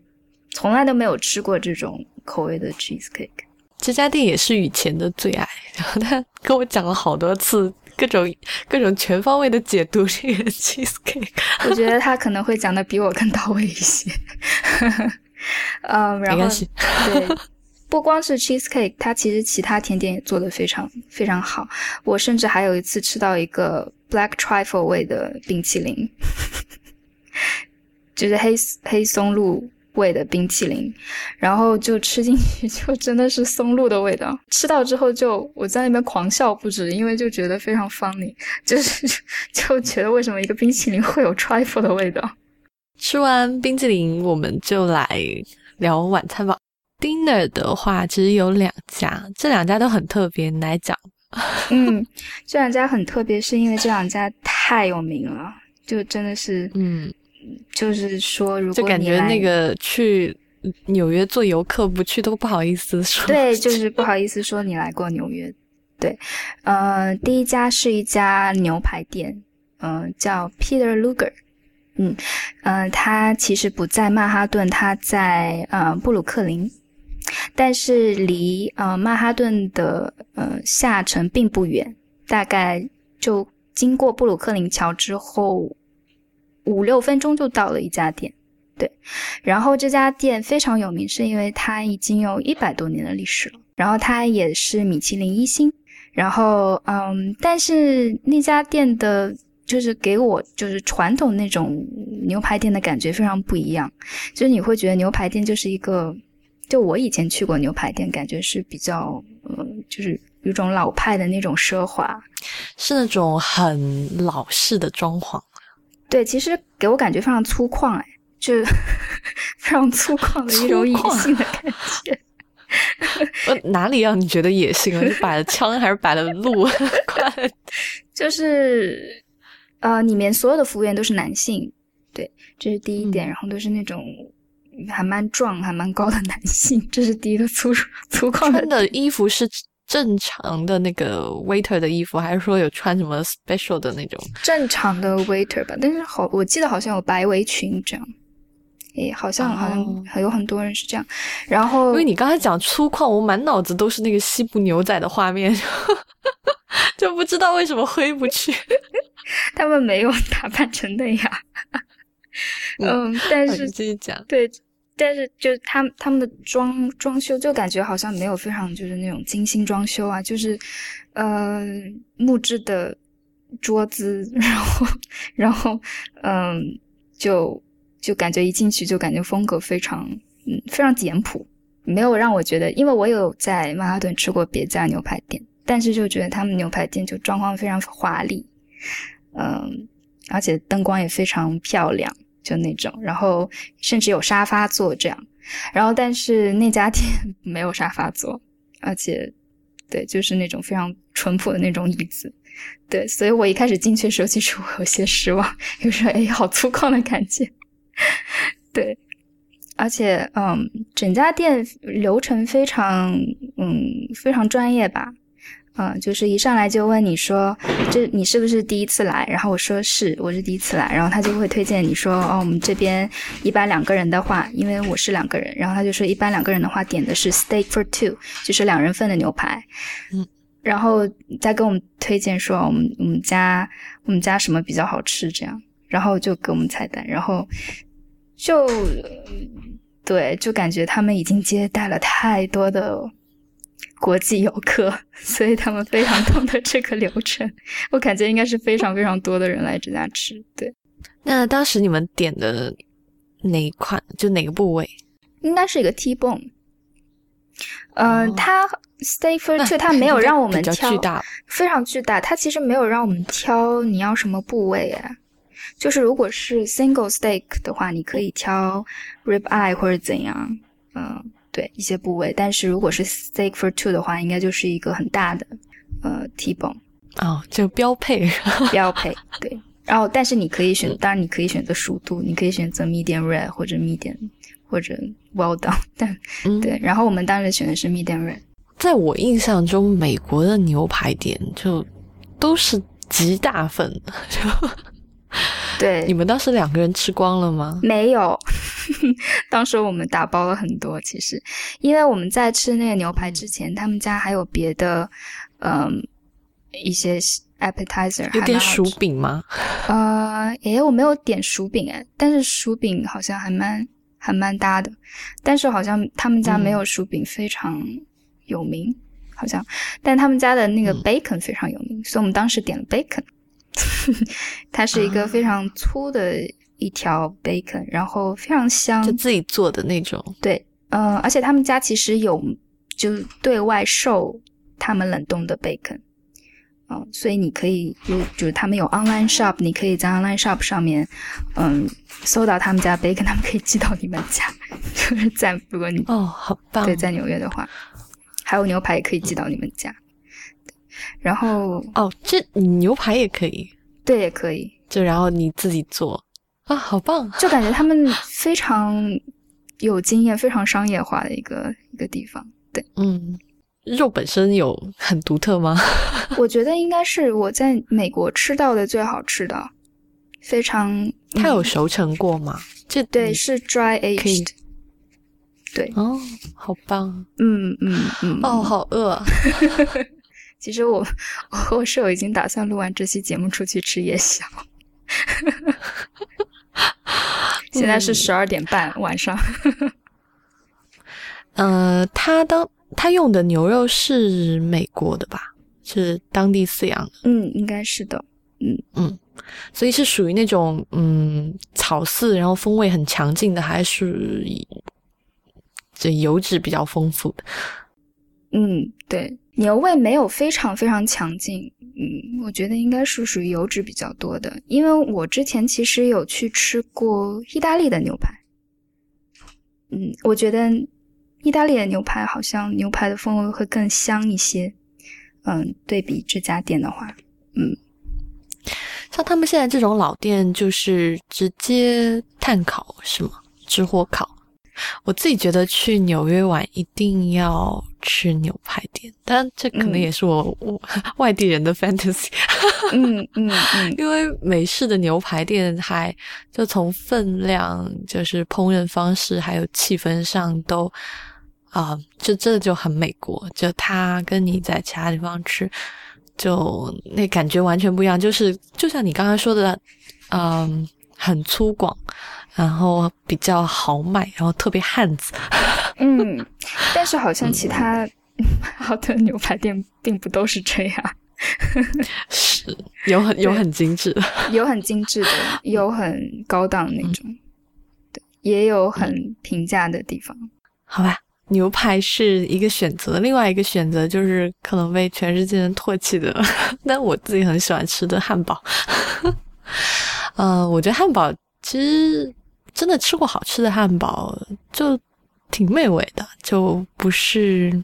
从来都没有吃过这种口味的 cheese cake。这家店也是雨前的最爱，然后他跟我讲了好多次各种各种全方位的解读这个 cheese cake。我觉得他可能会讲的比我更到位一些。嗯，然后对。不光是 cheesecake，它其实其他甜点也做得非常非常好。我甚至还有一次吃到一个 black trifle 味的冰淇淋，就是黑黑松露味的冰淇淋，然后就吃进去 就真的是松露的味道。吃到之后就我在那边狂笑不止，因为就觉得非常 funny，就是 就觉得为什么一个冰淇淋会有 trifle 的味道。吃完冰淇淋，我们就来聊晚餐吧。Dinner 的话，其实有两家，这两家都很特别。你来讲。嗯，这两家很特别，是因为这两家太有名了，就真的是，嗯，就是说，如果就感觉那个去纽约做游客不去都不好意思说。对，就是不好意思说你来过纽约。对，呃，第一家是一家牛排店，嗯，叫 Peter Luger。嗯嗯，他其实不在曼哈顿，他在呃布鲁克林，但是离呃曼哈顿的呃下城并不远，大概就经过布鲁克林桥之后五六分钟就到了一家店。对，然后这家店非常有名，是因为它已经有一百多年的历史了，然后它也是米其林一星。然后，嗯，但是那家店的，就是给我就是传统那种牛排店的感觉非常不一样，就是你会觉得牛排店就是一个，就我以前去过牛排店，感觉是比较，呃，就是有种老派的那种奢华，是那种很老式的装潢。对，其实给我感觉非常粗犷，哎，就 非常粗犷的一种野性的感觉。呃，哪里让你觉得野性了？是摆了枪还是摆了鹿？快，就是呃，里面所有的服务员都是男性，对，这是第一点。然后都是那种还蛮壮、还蛮高的男性，这是第一个粗粗犷的。穿的衣服是正常的那个 waiter 的衣服，还是说有穿什么 special 的那种？正常的 waiter 吧，但是好，我记得好像有白围裙这样。诶，好像好像还有很多人是这样，然后因为你刚才讲粗犷，我满脑子都是那个西部牛仔的画面，就不知道为什么挥不去。他们没有打扮成那样，嗯，但是继续讲，对，但是就是他他们的装装修就感觉好像没有非常就是那种精心装修啊，就是呃木质的桌子，然后然后嗯就。就感觉一进去就感觉风格非常，嗯，非常简朴，没有让我觉得，因为我有在曼哈顿吃过别家牛排店，但是就觉得他们牛排店就装潢非常华丽，嗯，而且灯光也非常漂亮，就那种，然后甚至有沙发坐这样，然后但是那家店 没有沙发坐，而且，对，就是那种非常淳朴的那种椅子，对，所以我一开始进去的时候，其实我有些失望，就说，哎，好粗犷的感觉。对，而且嗯，整家店流程非常嗯非常专业吧，嗯，就是一上来就问你说，这你是不是第一次来？然后我说是，我是第一次来。然后他就会推荐你说，哦，我们这边一般两个人的话，因为我是两个人，然后他就说一般两个人的话点的是 steak for two，就是两人份的牛排，嗯，然后再给我们推荐说，我们我们家我们家什么比较好吃这样，然后就给我们菜单，然后。就对，就感觉他们已经接待了太多的国际游客，所以他们非常懂得这个流程。我感觉应该是非常非常多的人来这家吃。对，那当时你们点的哪一款？就哪个部位？应该是一个 T-bone。嗯，它 Stay for two，它没有 让我们挑，非常巨大。它其实没有让我们挑你要什么部位哎。就是如果是 single steak 的话，你可以挑 rib eye 或者怎样，嗯，对一些部位。但是如果是 steak for two 的话，应该就是一个很大的呃 T-bone 哦，就标配 标配对。然后，但是你可以选，当然你可以选择熟度，你可以选择 medium rare 或者 medium 或者 well done。但对，然后我们当时选的是 medium rare。在我印象中，美国的牛排店就都是极大份就。对，你们当时两个人吃光了吗？没有，当时我们打包了很多。其实，因为我们在吃那个牛排之前，他们家还有别的，嗯，一些 appetizer。有点薯饼吗？呃，诶，我没有点薯饼诶，但是薯饼好像还蛮还蛮搭的。但是好像他们家没有薯饼非常有名，好像，但他们家的那个 bacon 非常有名，所以我们当时点了 bacon。它是一个非常粗的一条 bacon，然后非常香，就自己做的那种。对，嗯，而且他们家其实有就对外售他们冷冻的 bacon，嗯，所以你可以就就是他们有 online shop，你可以在 online shop 上面，嗯，搜到他们家 bacon，他们可以寄到你们家，就是在如果你哦，好棒，对，在纽约的话，还有牛排也可以寄到你们家。然后哦，这牛排也可以，对，也可以。就然后你自己做啊，好棒！就感觉他们 非常有经验，非常商业化的一个一个地方。对，嗯，肉本身有很独特吗？我觉得应该是我在美国吃到的最好吃的，非常。它有熟成过吗？这对是 dry aged。对哦，好棒。嗯嗯嗯。哦，好饿。其实我 我和我室友已经打算录完这期节目出去吃夜宵。现在是十二点半晚上。呃，他当他用的牛肉是美国的吧？是当地饲养的。嗯，应该是的。嗯嗯，所以是属于那种嗯草饲，然后风味很强劲的，还是这油脂比较丰富的？嗯，对，牛味没有非常非常强劲。嗯，我觉得应该是属于油脂比较多的，因为我之前其实有去吃过意大利的牛排。嗯，我觉得意大利的牛排好像牛排的风味会更香一些。嗯，对比这家店的话，嗯，像他们现在这种老店，就是直接炭烤是吗？直火烤。我自己觉得去纽约玩一定要吃牛排店，但这可能也是我我外地人的 fantasy。嗯嗯嗯，因为美式的牛排店还就从分量、就是烹饪方式还有气氛上都啊，就真的就很美国。就它跟你在其他地方吃，就那感觉完全不一样。就是就像你刚刚说的，嗯，很粗犷。然后比较豪迈，然后特别汉子。嗯，但是好像其他 好的牛排店并不都是这样。是有很有很精致的，有很精致的，有很高档那种，对，也有很平价的地方。好吧，牛排是一个选择，另外一个选择就是可能被全世界人唾弃的，但我自己很喜欢吃的汉堡。嗯，我觉得汉堡其实。真的吃过好吃的汉堡，就挺美味的，就不是。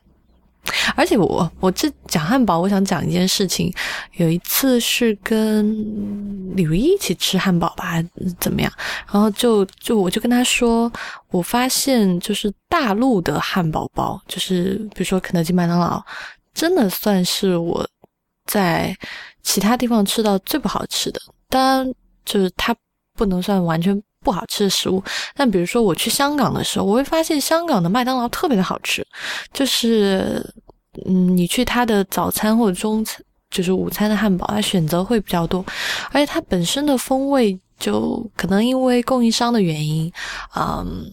而且我我这讲汉堡，我想讲一件事情。有一次是跟李如一一起吃汉堡吧，怎么样？然后就就我就跟他说，我发现就是大陆的汉堡包，就是比如说肯德基、麦当劳，真的算是我在其他地方吃到最不好吃的。当然，就是它不能算完全。不好吃的食物，但比如说我去香港的时候，我会发现香港的麦当劳特别的好吃，就是嗯，你去它的早餐或者中餐，就是午餐的汉堡，它选择会比较多，而且它本身的风味就可能因为供应商的原因，嗯，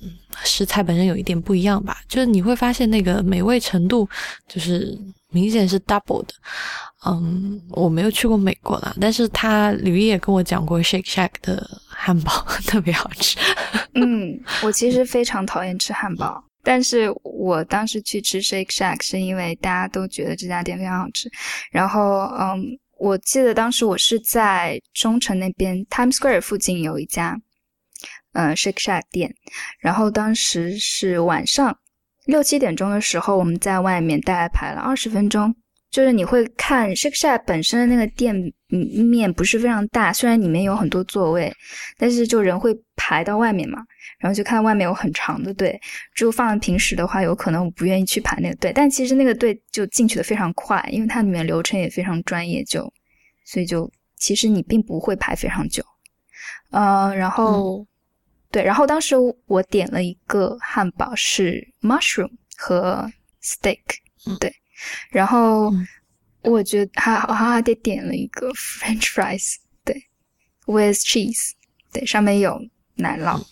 食材本身有一点不一样吧，就是你会发现那个美味程度就是明显是 double 的。嗯，我没有去过美国啦，但是他吕毅也跟我讲过 Shake Shack 的汉堡 特别好吃。嗯，我其实非常讨厌吃汉堡，但是我当时去吃 Shake Shack 是因为大家都觉得这家店非常好吃。然后，嗯，我记得当时我是在中城那边 Times Square 附近有一家，嗯，Shake Shack 店。然后当时是晚上六七点钟的时候，我们在外面大概排了二十分钟。就是你会看 Shake Shack 本身的那个店面不是非常大，虽然里面有很多座位，但是就人会排到外面嘛，然后就看外面有很长的队。只有放在平时的话，有可能我不愿意去排那个队，但其实那个队就进去的非常快，因为它里面流程也非常专业，就所以就其实你并不会排非常久。呃，然后对，然后当时我点了一个汉堡是 mushroom 和 steak，对。然后我觉得还还还得点了一个 French fries，对，with cheese，对，上面有奶酪，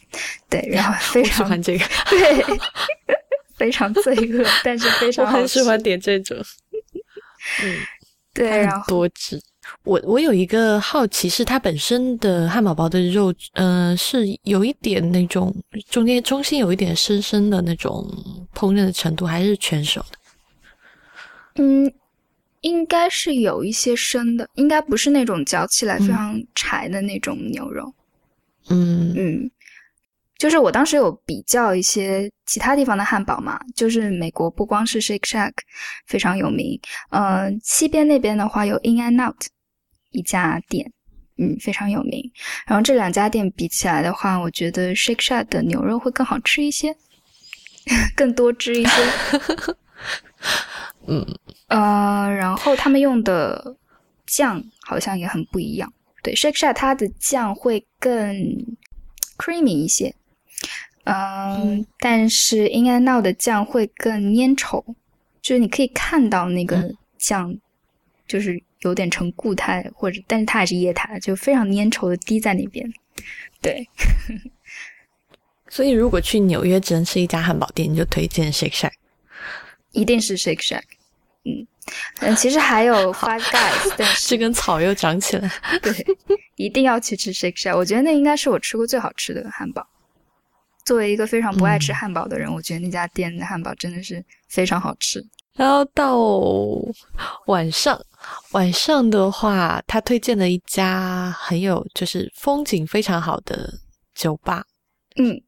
对，然后 非常喜欢这个，对，非常罪恶，但是非常我很喜欢点这种，嗯，对，然后多汁。我我有一个好奇，是它本身的汉堡包的肉，嗯，是有一点那种中间中心有一点深深的那种烹饪的程度，还是全熟的？嗯，应该是有一些生的，应该不是那种嚼起来非常柴的那种牛肉。嗯嗯，就是我当时有比较一些其他地方的汉堡嘛，就是美国不光是 Shake Shack 非常有名，嗯，西边那边的话有 In and Out 一家店，嗯，非常有名。然后这两家店比起来的话，我觉得 Shake Shack 的牛肉会更好吃一些，更多汁一些。嗯呃，然后他们用的酱好像也很不一样。对，Shake Shack 它的酱会更 creamy 一些，嗯，但是 In and Out 的酱会更粘稠，就是你可以看到那个酱，就是有点成固态，或者但是它还是液态，就非常粘稠的滴在那边。对，所以如果去纽约只能吃一家汉堡店，你就推荐 Shake Shack，一定是 Shake Shack。嗯嗯，其实还有 Five Guys，但是这根草又长起来。对，一定要去吃 Shake Shack，我觉得那应该是我吃过最好吃的汉堡。作为一个非常不爱吃汉堡的人，我觉得那家店的汉堡真的是非常好吃。然后到晚上，晚上的话，他推荐了一家很有就是风景非常好的酒吧。嗯，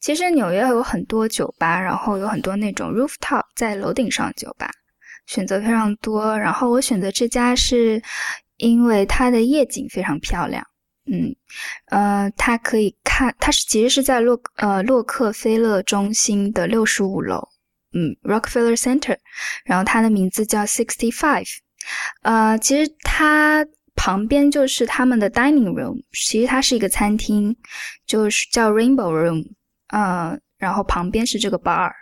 其实纽约有很多酒吧，然后有很多那种 rooftop 在楼顶上的酒吧，选择非常多。然后我选择这家是因为它的夜景非常漂亮。嗯，呃，它可以看，它是其实是在洛呃洛克菲勒中心的六十五楼，嗯，Rockefeller Center，然后它的名字叫 Sixty Five，呃，其实它旁边就是他们的 dining room，其实它是一个餐厅，就是叫 Rainbow Room，呃，然后旁边是这个 bar。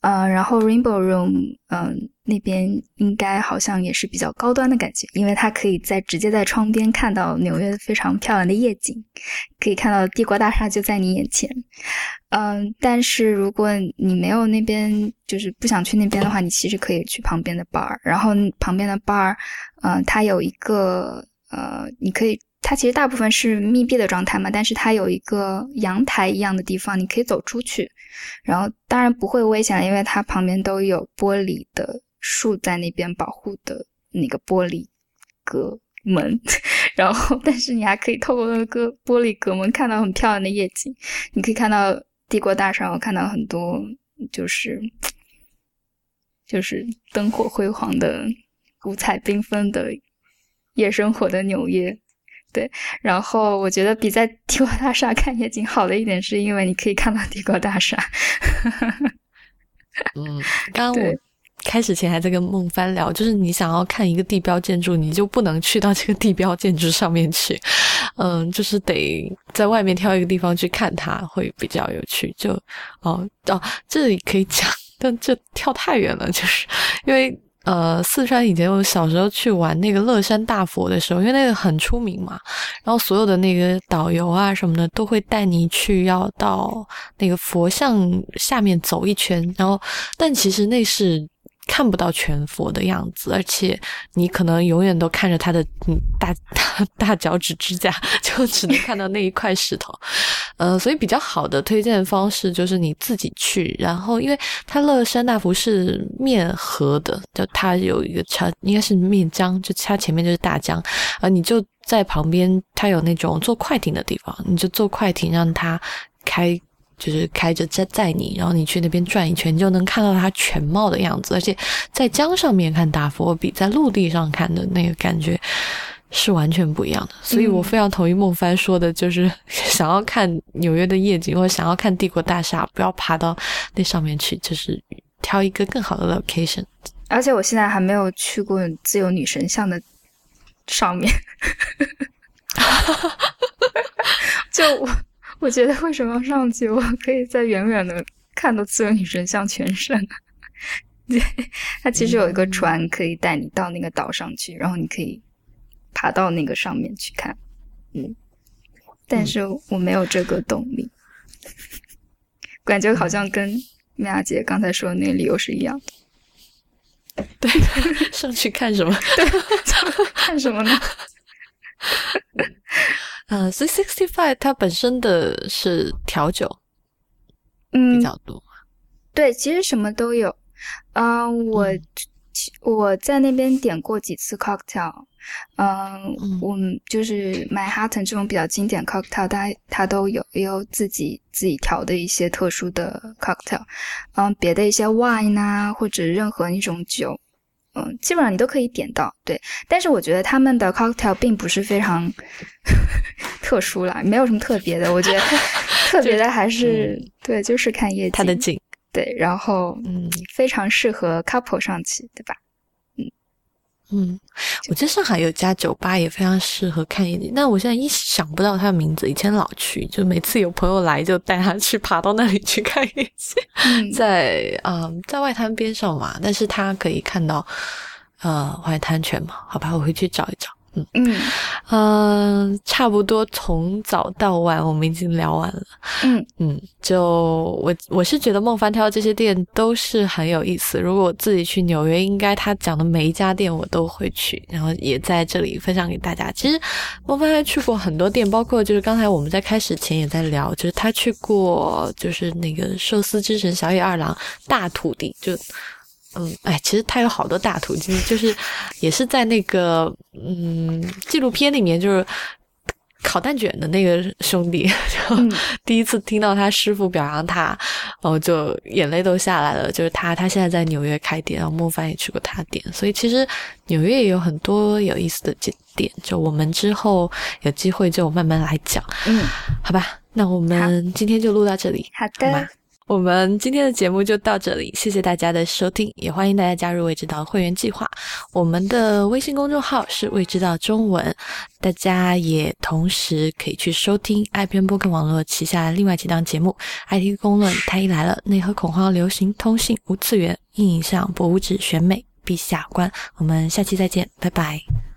呃，然后 Rainbow Room，嗯，那边应该好像也是比较高端的感觉，因为它可以在直接在窗边看到纽约非常漂亮的夜景，可以看到帝国大厦就在你眼前。嗯，但是如果你没有那边就是不想去那边的话，你其实可以去旁边的 bar，然后旁边的 bar，嗯，它有一个呃，你可以。它其实大部分是密闭的状态嘛，但是它有一个阳台一样的地方，你可以走出去，然后当然不会危险，因为它旁边都有玻璃的树在那边保护的那个玻璃隔门，然后但是你还可以透过那个玻璃隔门看到很漂亮的夜景，你可以看到帝国大厦，我看到很多就是就是灯火辉煌的、五彩缤纷的夜生活的纽约。对，然后我觉得比在帝国大厦看夜景好的一点，是因为你可以看到帝国大厦。嗯，刚刚我开始前还在跟孟帆聊，就是你想要看一个地标建筑，你就不能去到这个地标建筑上面去，嗯，就是得在外面挑一个地方去看它，会比较有趣。就哦哦，这里可以讲，但这跳太远了，就是因为。呃，四川以前我小时候去玩那个乐山大佛的时候，因为那个很出名嘛，然后所有的那个导游啊什么的都会带你去，要到那个佛像下面走一圈，然后但其实那是。看不到全佛的样子，而且你可能永远都看着他的 大大 大脚趾指甲，就只能看到那一块石头。呃，所以比较好的推荐方式就是你自己去，然后因为它乐山大佛是面河的，就它有一个桥，应该是面江，就它前面就是大江，啊，你就在旁边，它有那种坐快艇的地方，你就坐快艇让它开。就是开着载载你，然后你去那边转一圈，你就能看到它全貌的样子。而且在江上面看大佛，比在陆地上看的那个感觉是完全不一样的。所以我非常同意孟帆说的，就是想要看纽约的夜景，或者想要看帝国大厦，不要爬到那上面去，就是挑一个更好的 location。而且我现在还没有去过自由女神像的上面，就我。我觉得为什么要上去？我可以在远远的看到自由女神像全身。对，它其实有一个船可以带你到那个岛上去，然后你可以爬到那个上面去看。嗯，但是我没有这个动力，感觉好像跟米娅姐刚才说的那个理由是一样的。对，上去看什么？对，看什么呢？呃，C sixty five 它本身的是调酒，嗯，比较多。对，其实什么都有。嗯，我我在那边点过几次 cocktail。嗯，我们就是 Manhattan 这种比较经典 cocktail，它它都有，也有自己自己调的一些特殊的 cocktail。嗯，别的一些 wine 啊，或者任何一种酒。嗯，基本上你都可以点到，对。但是我觉得他们的 cocktail 并不是非常 特殊啦，没有什么特别的。我觉得 特别的还是对，就是看夜景，它的景，对。然后嗯，非常适合 couple 上去，对吧？嗯嗯，我记得上海有家酒吧也非常适合看夜景，但我现在一想不到它的名字。以前老去，就每次有朋友来，就带他去爬到那里去看夜景，在嗯，在外滩边上嘛，但是他可以看到呃外滩全嘛。好吧，我回去找一找。嗯嗯嗯，差不多从早到晚我们已经聊完了。嗯嗯，就我我是觉得孟凡挑这些店都是很有意思。如果我自己去纽约，应该他讲的每一家店我都会去，然后也在这里分享给大家。其实孟凡还去过很多店，包括就是刚才我们在开始前也在聊，就是他去过就是那个寿司之神小野二郎大土地就。嗯，哎，其实他有好多大图，就是就是也是在那个嗯纪录片里面，就是烤蛋卷的那个兄弟，就第一次听到他师傅表扬他，然后就眼泪都下来了。就是他，他现在在纽约开店，然后莫凡也去过他店，所以其实纽约也有很多有意思的景。点就我们之后有机会就慢慢来讲。嗯，好吧，那我们今天就录到这里。好的。我们今天的节目就到这里，谢谢大家的收听，也欢迎大家加入未知道会员计划。我们的微信公众号是未知道中文，大家也同时可以去收听爱编播客网络旗下另外几档节目：IT 公论、太医来了、内核恐慌、流行通信、无次元、硬影像、博物志、选美、陛下观。我们下期再见，拜拜。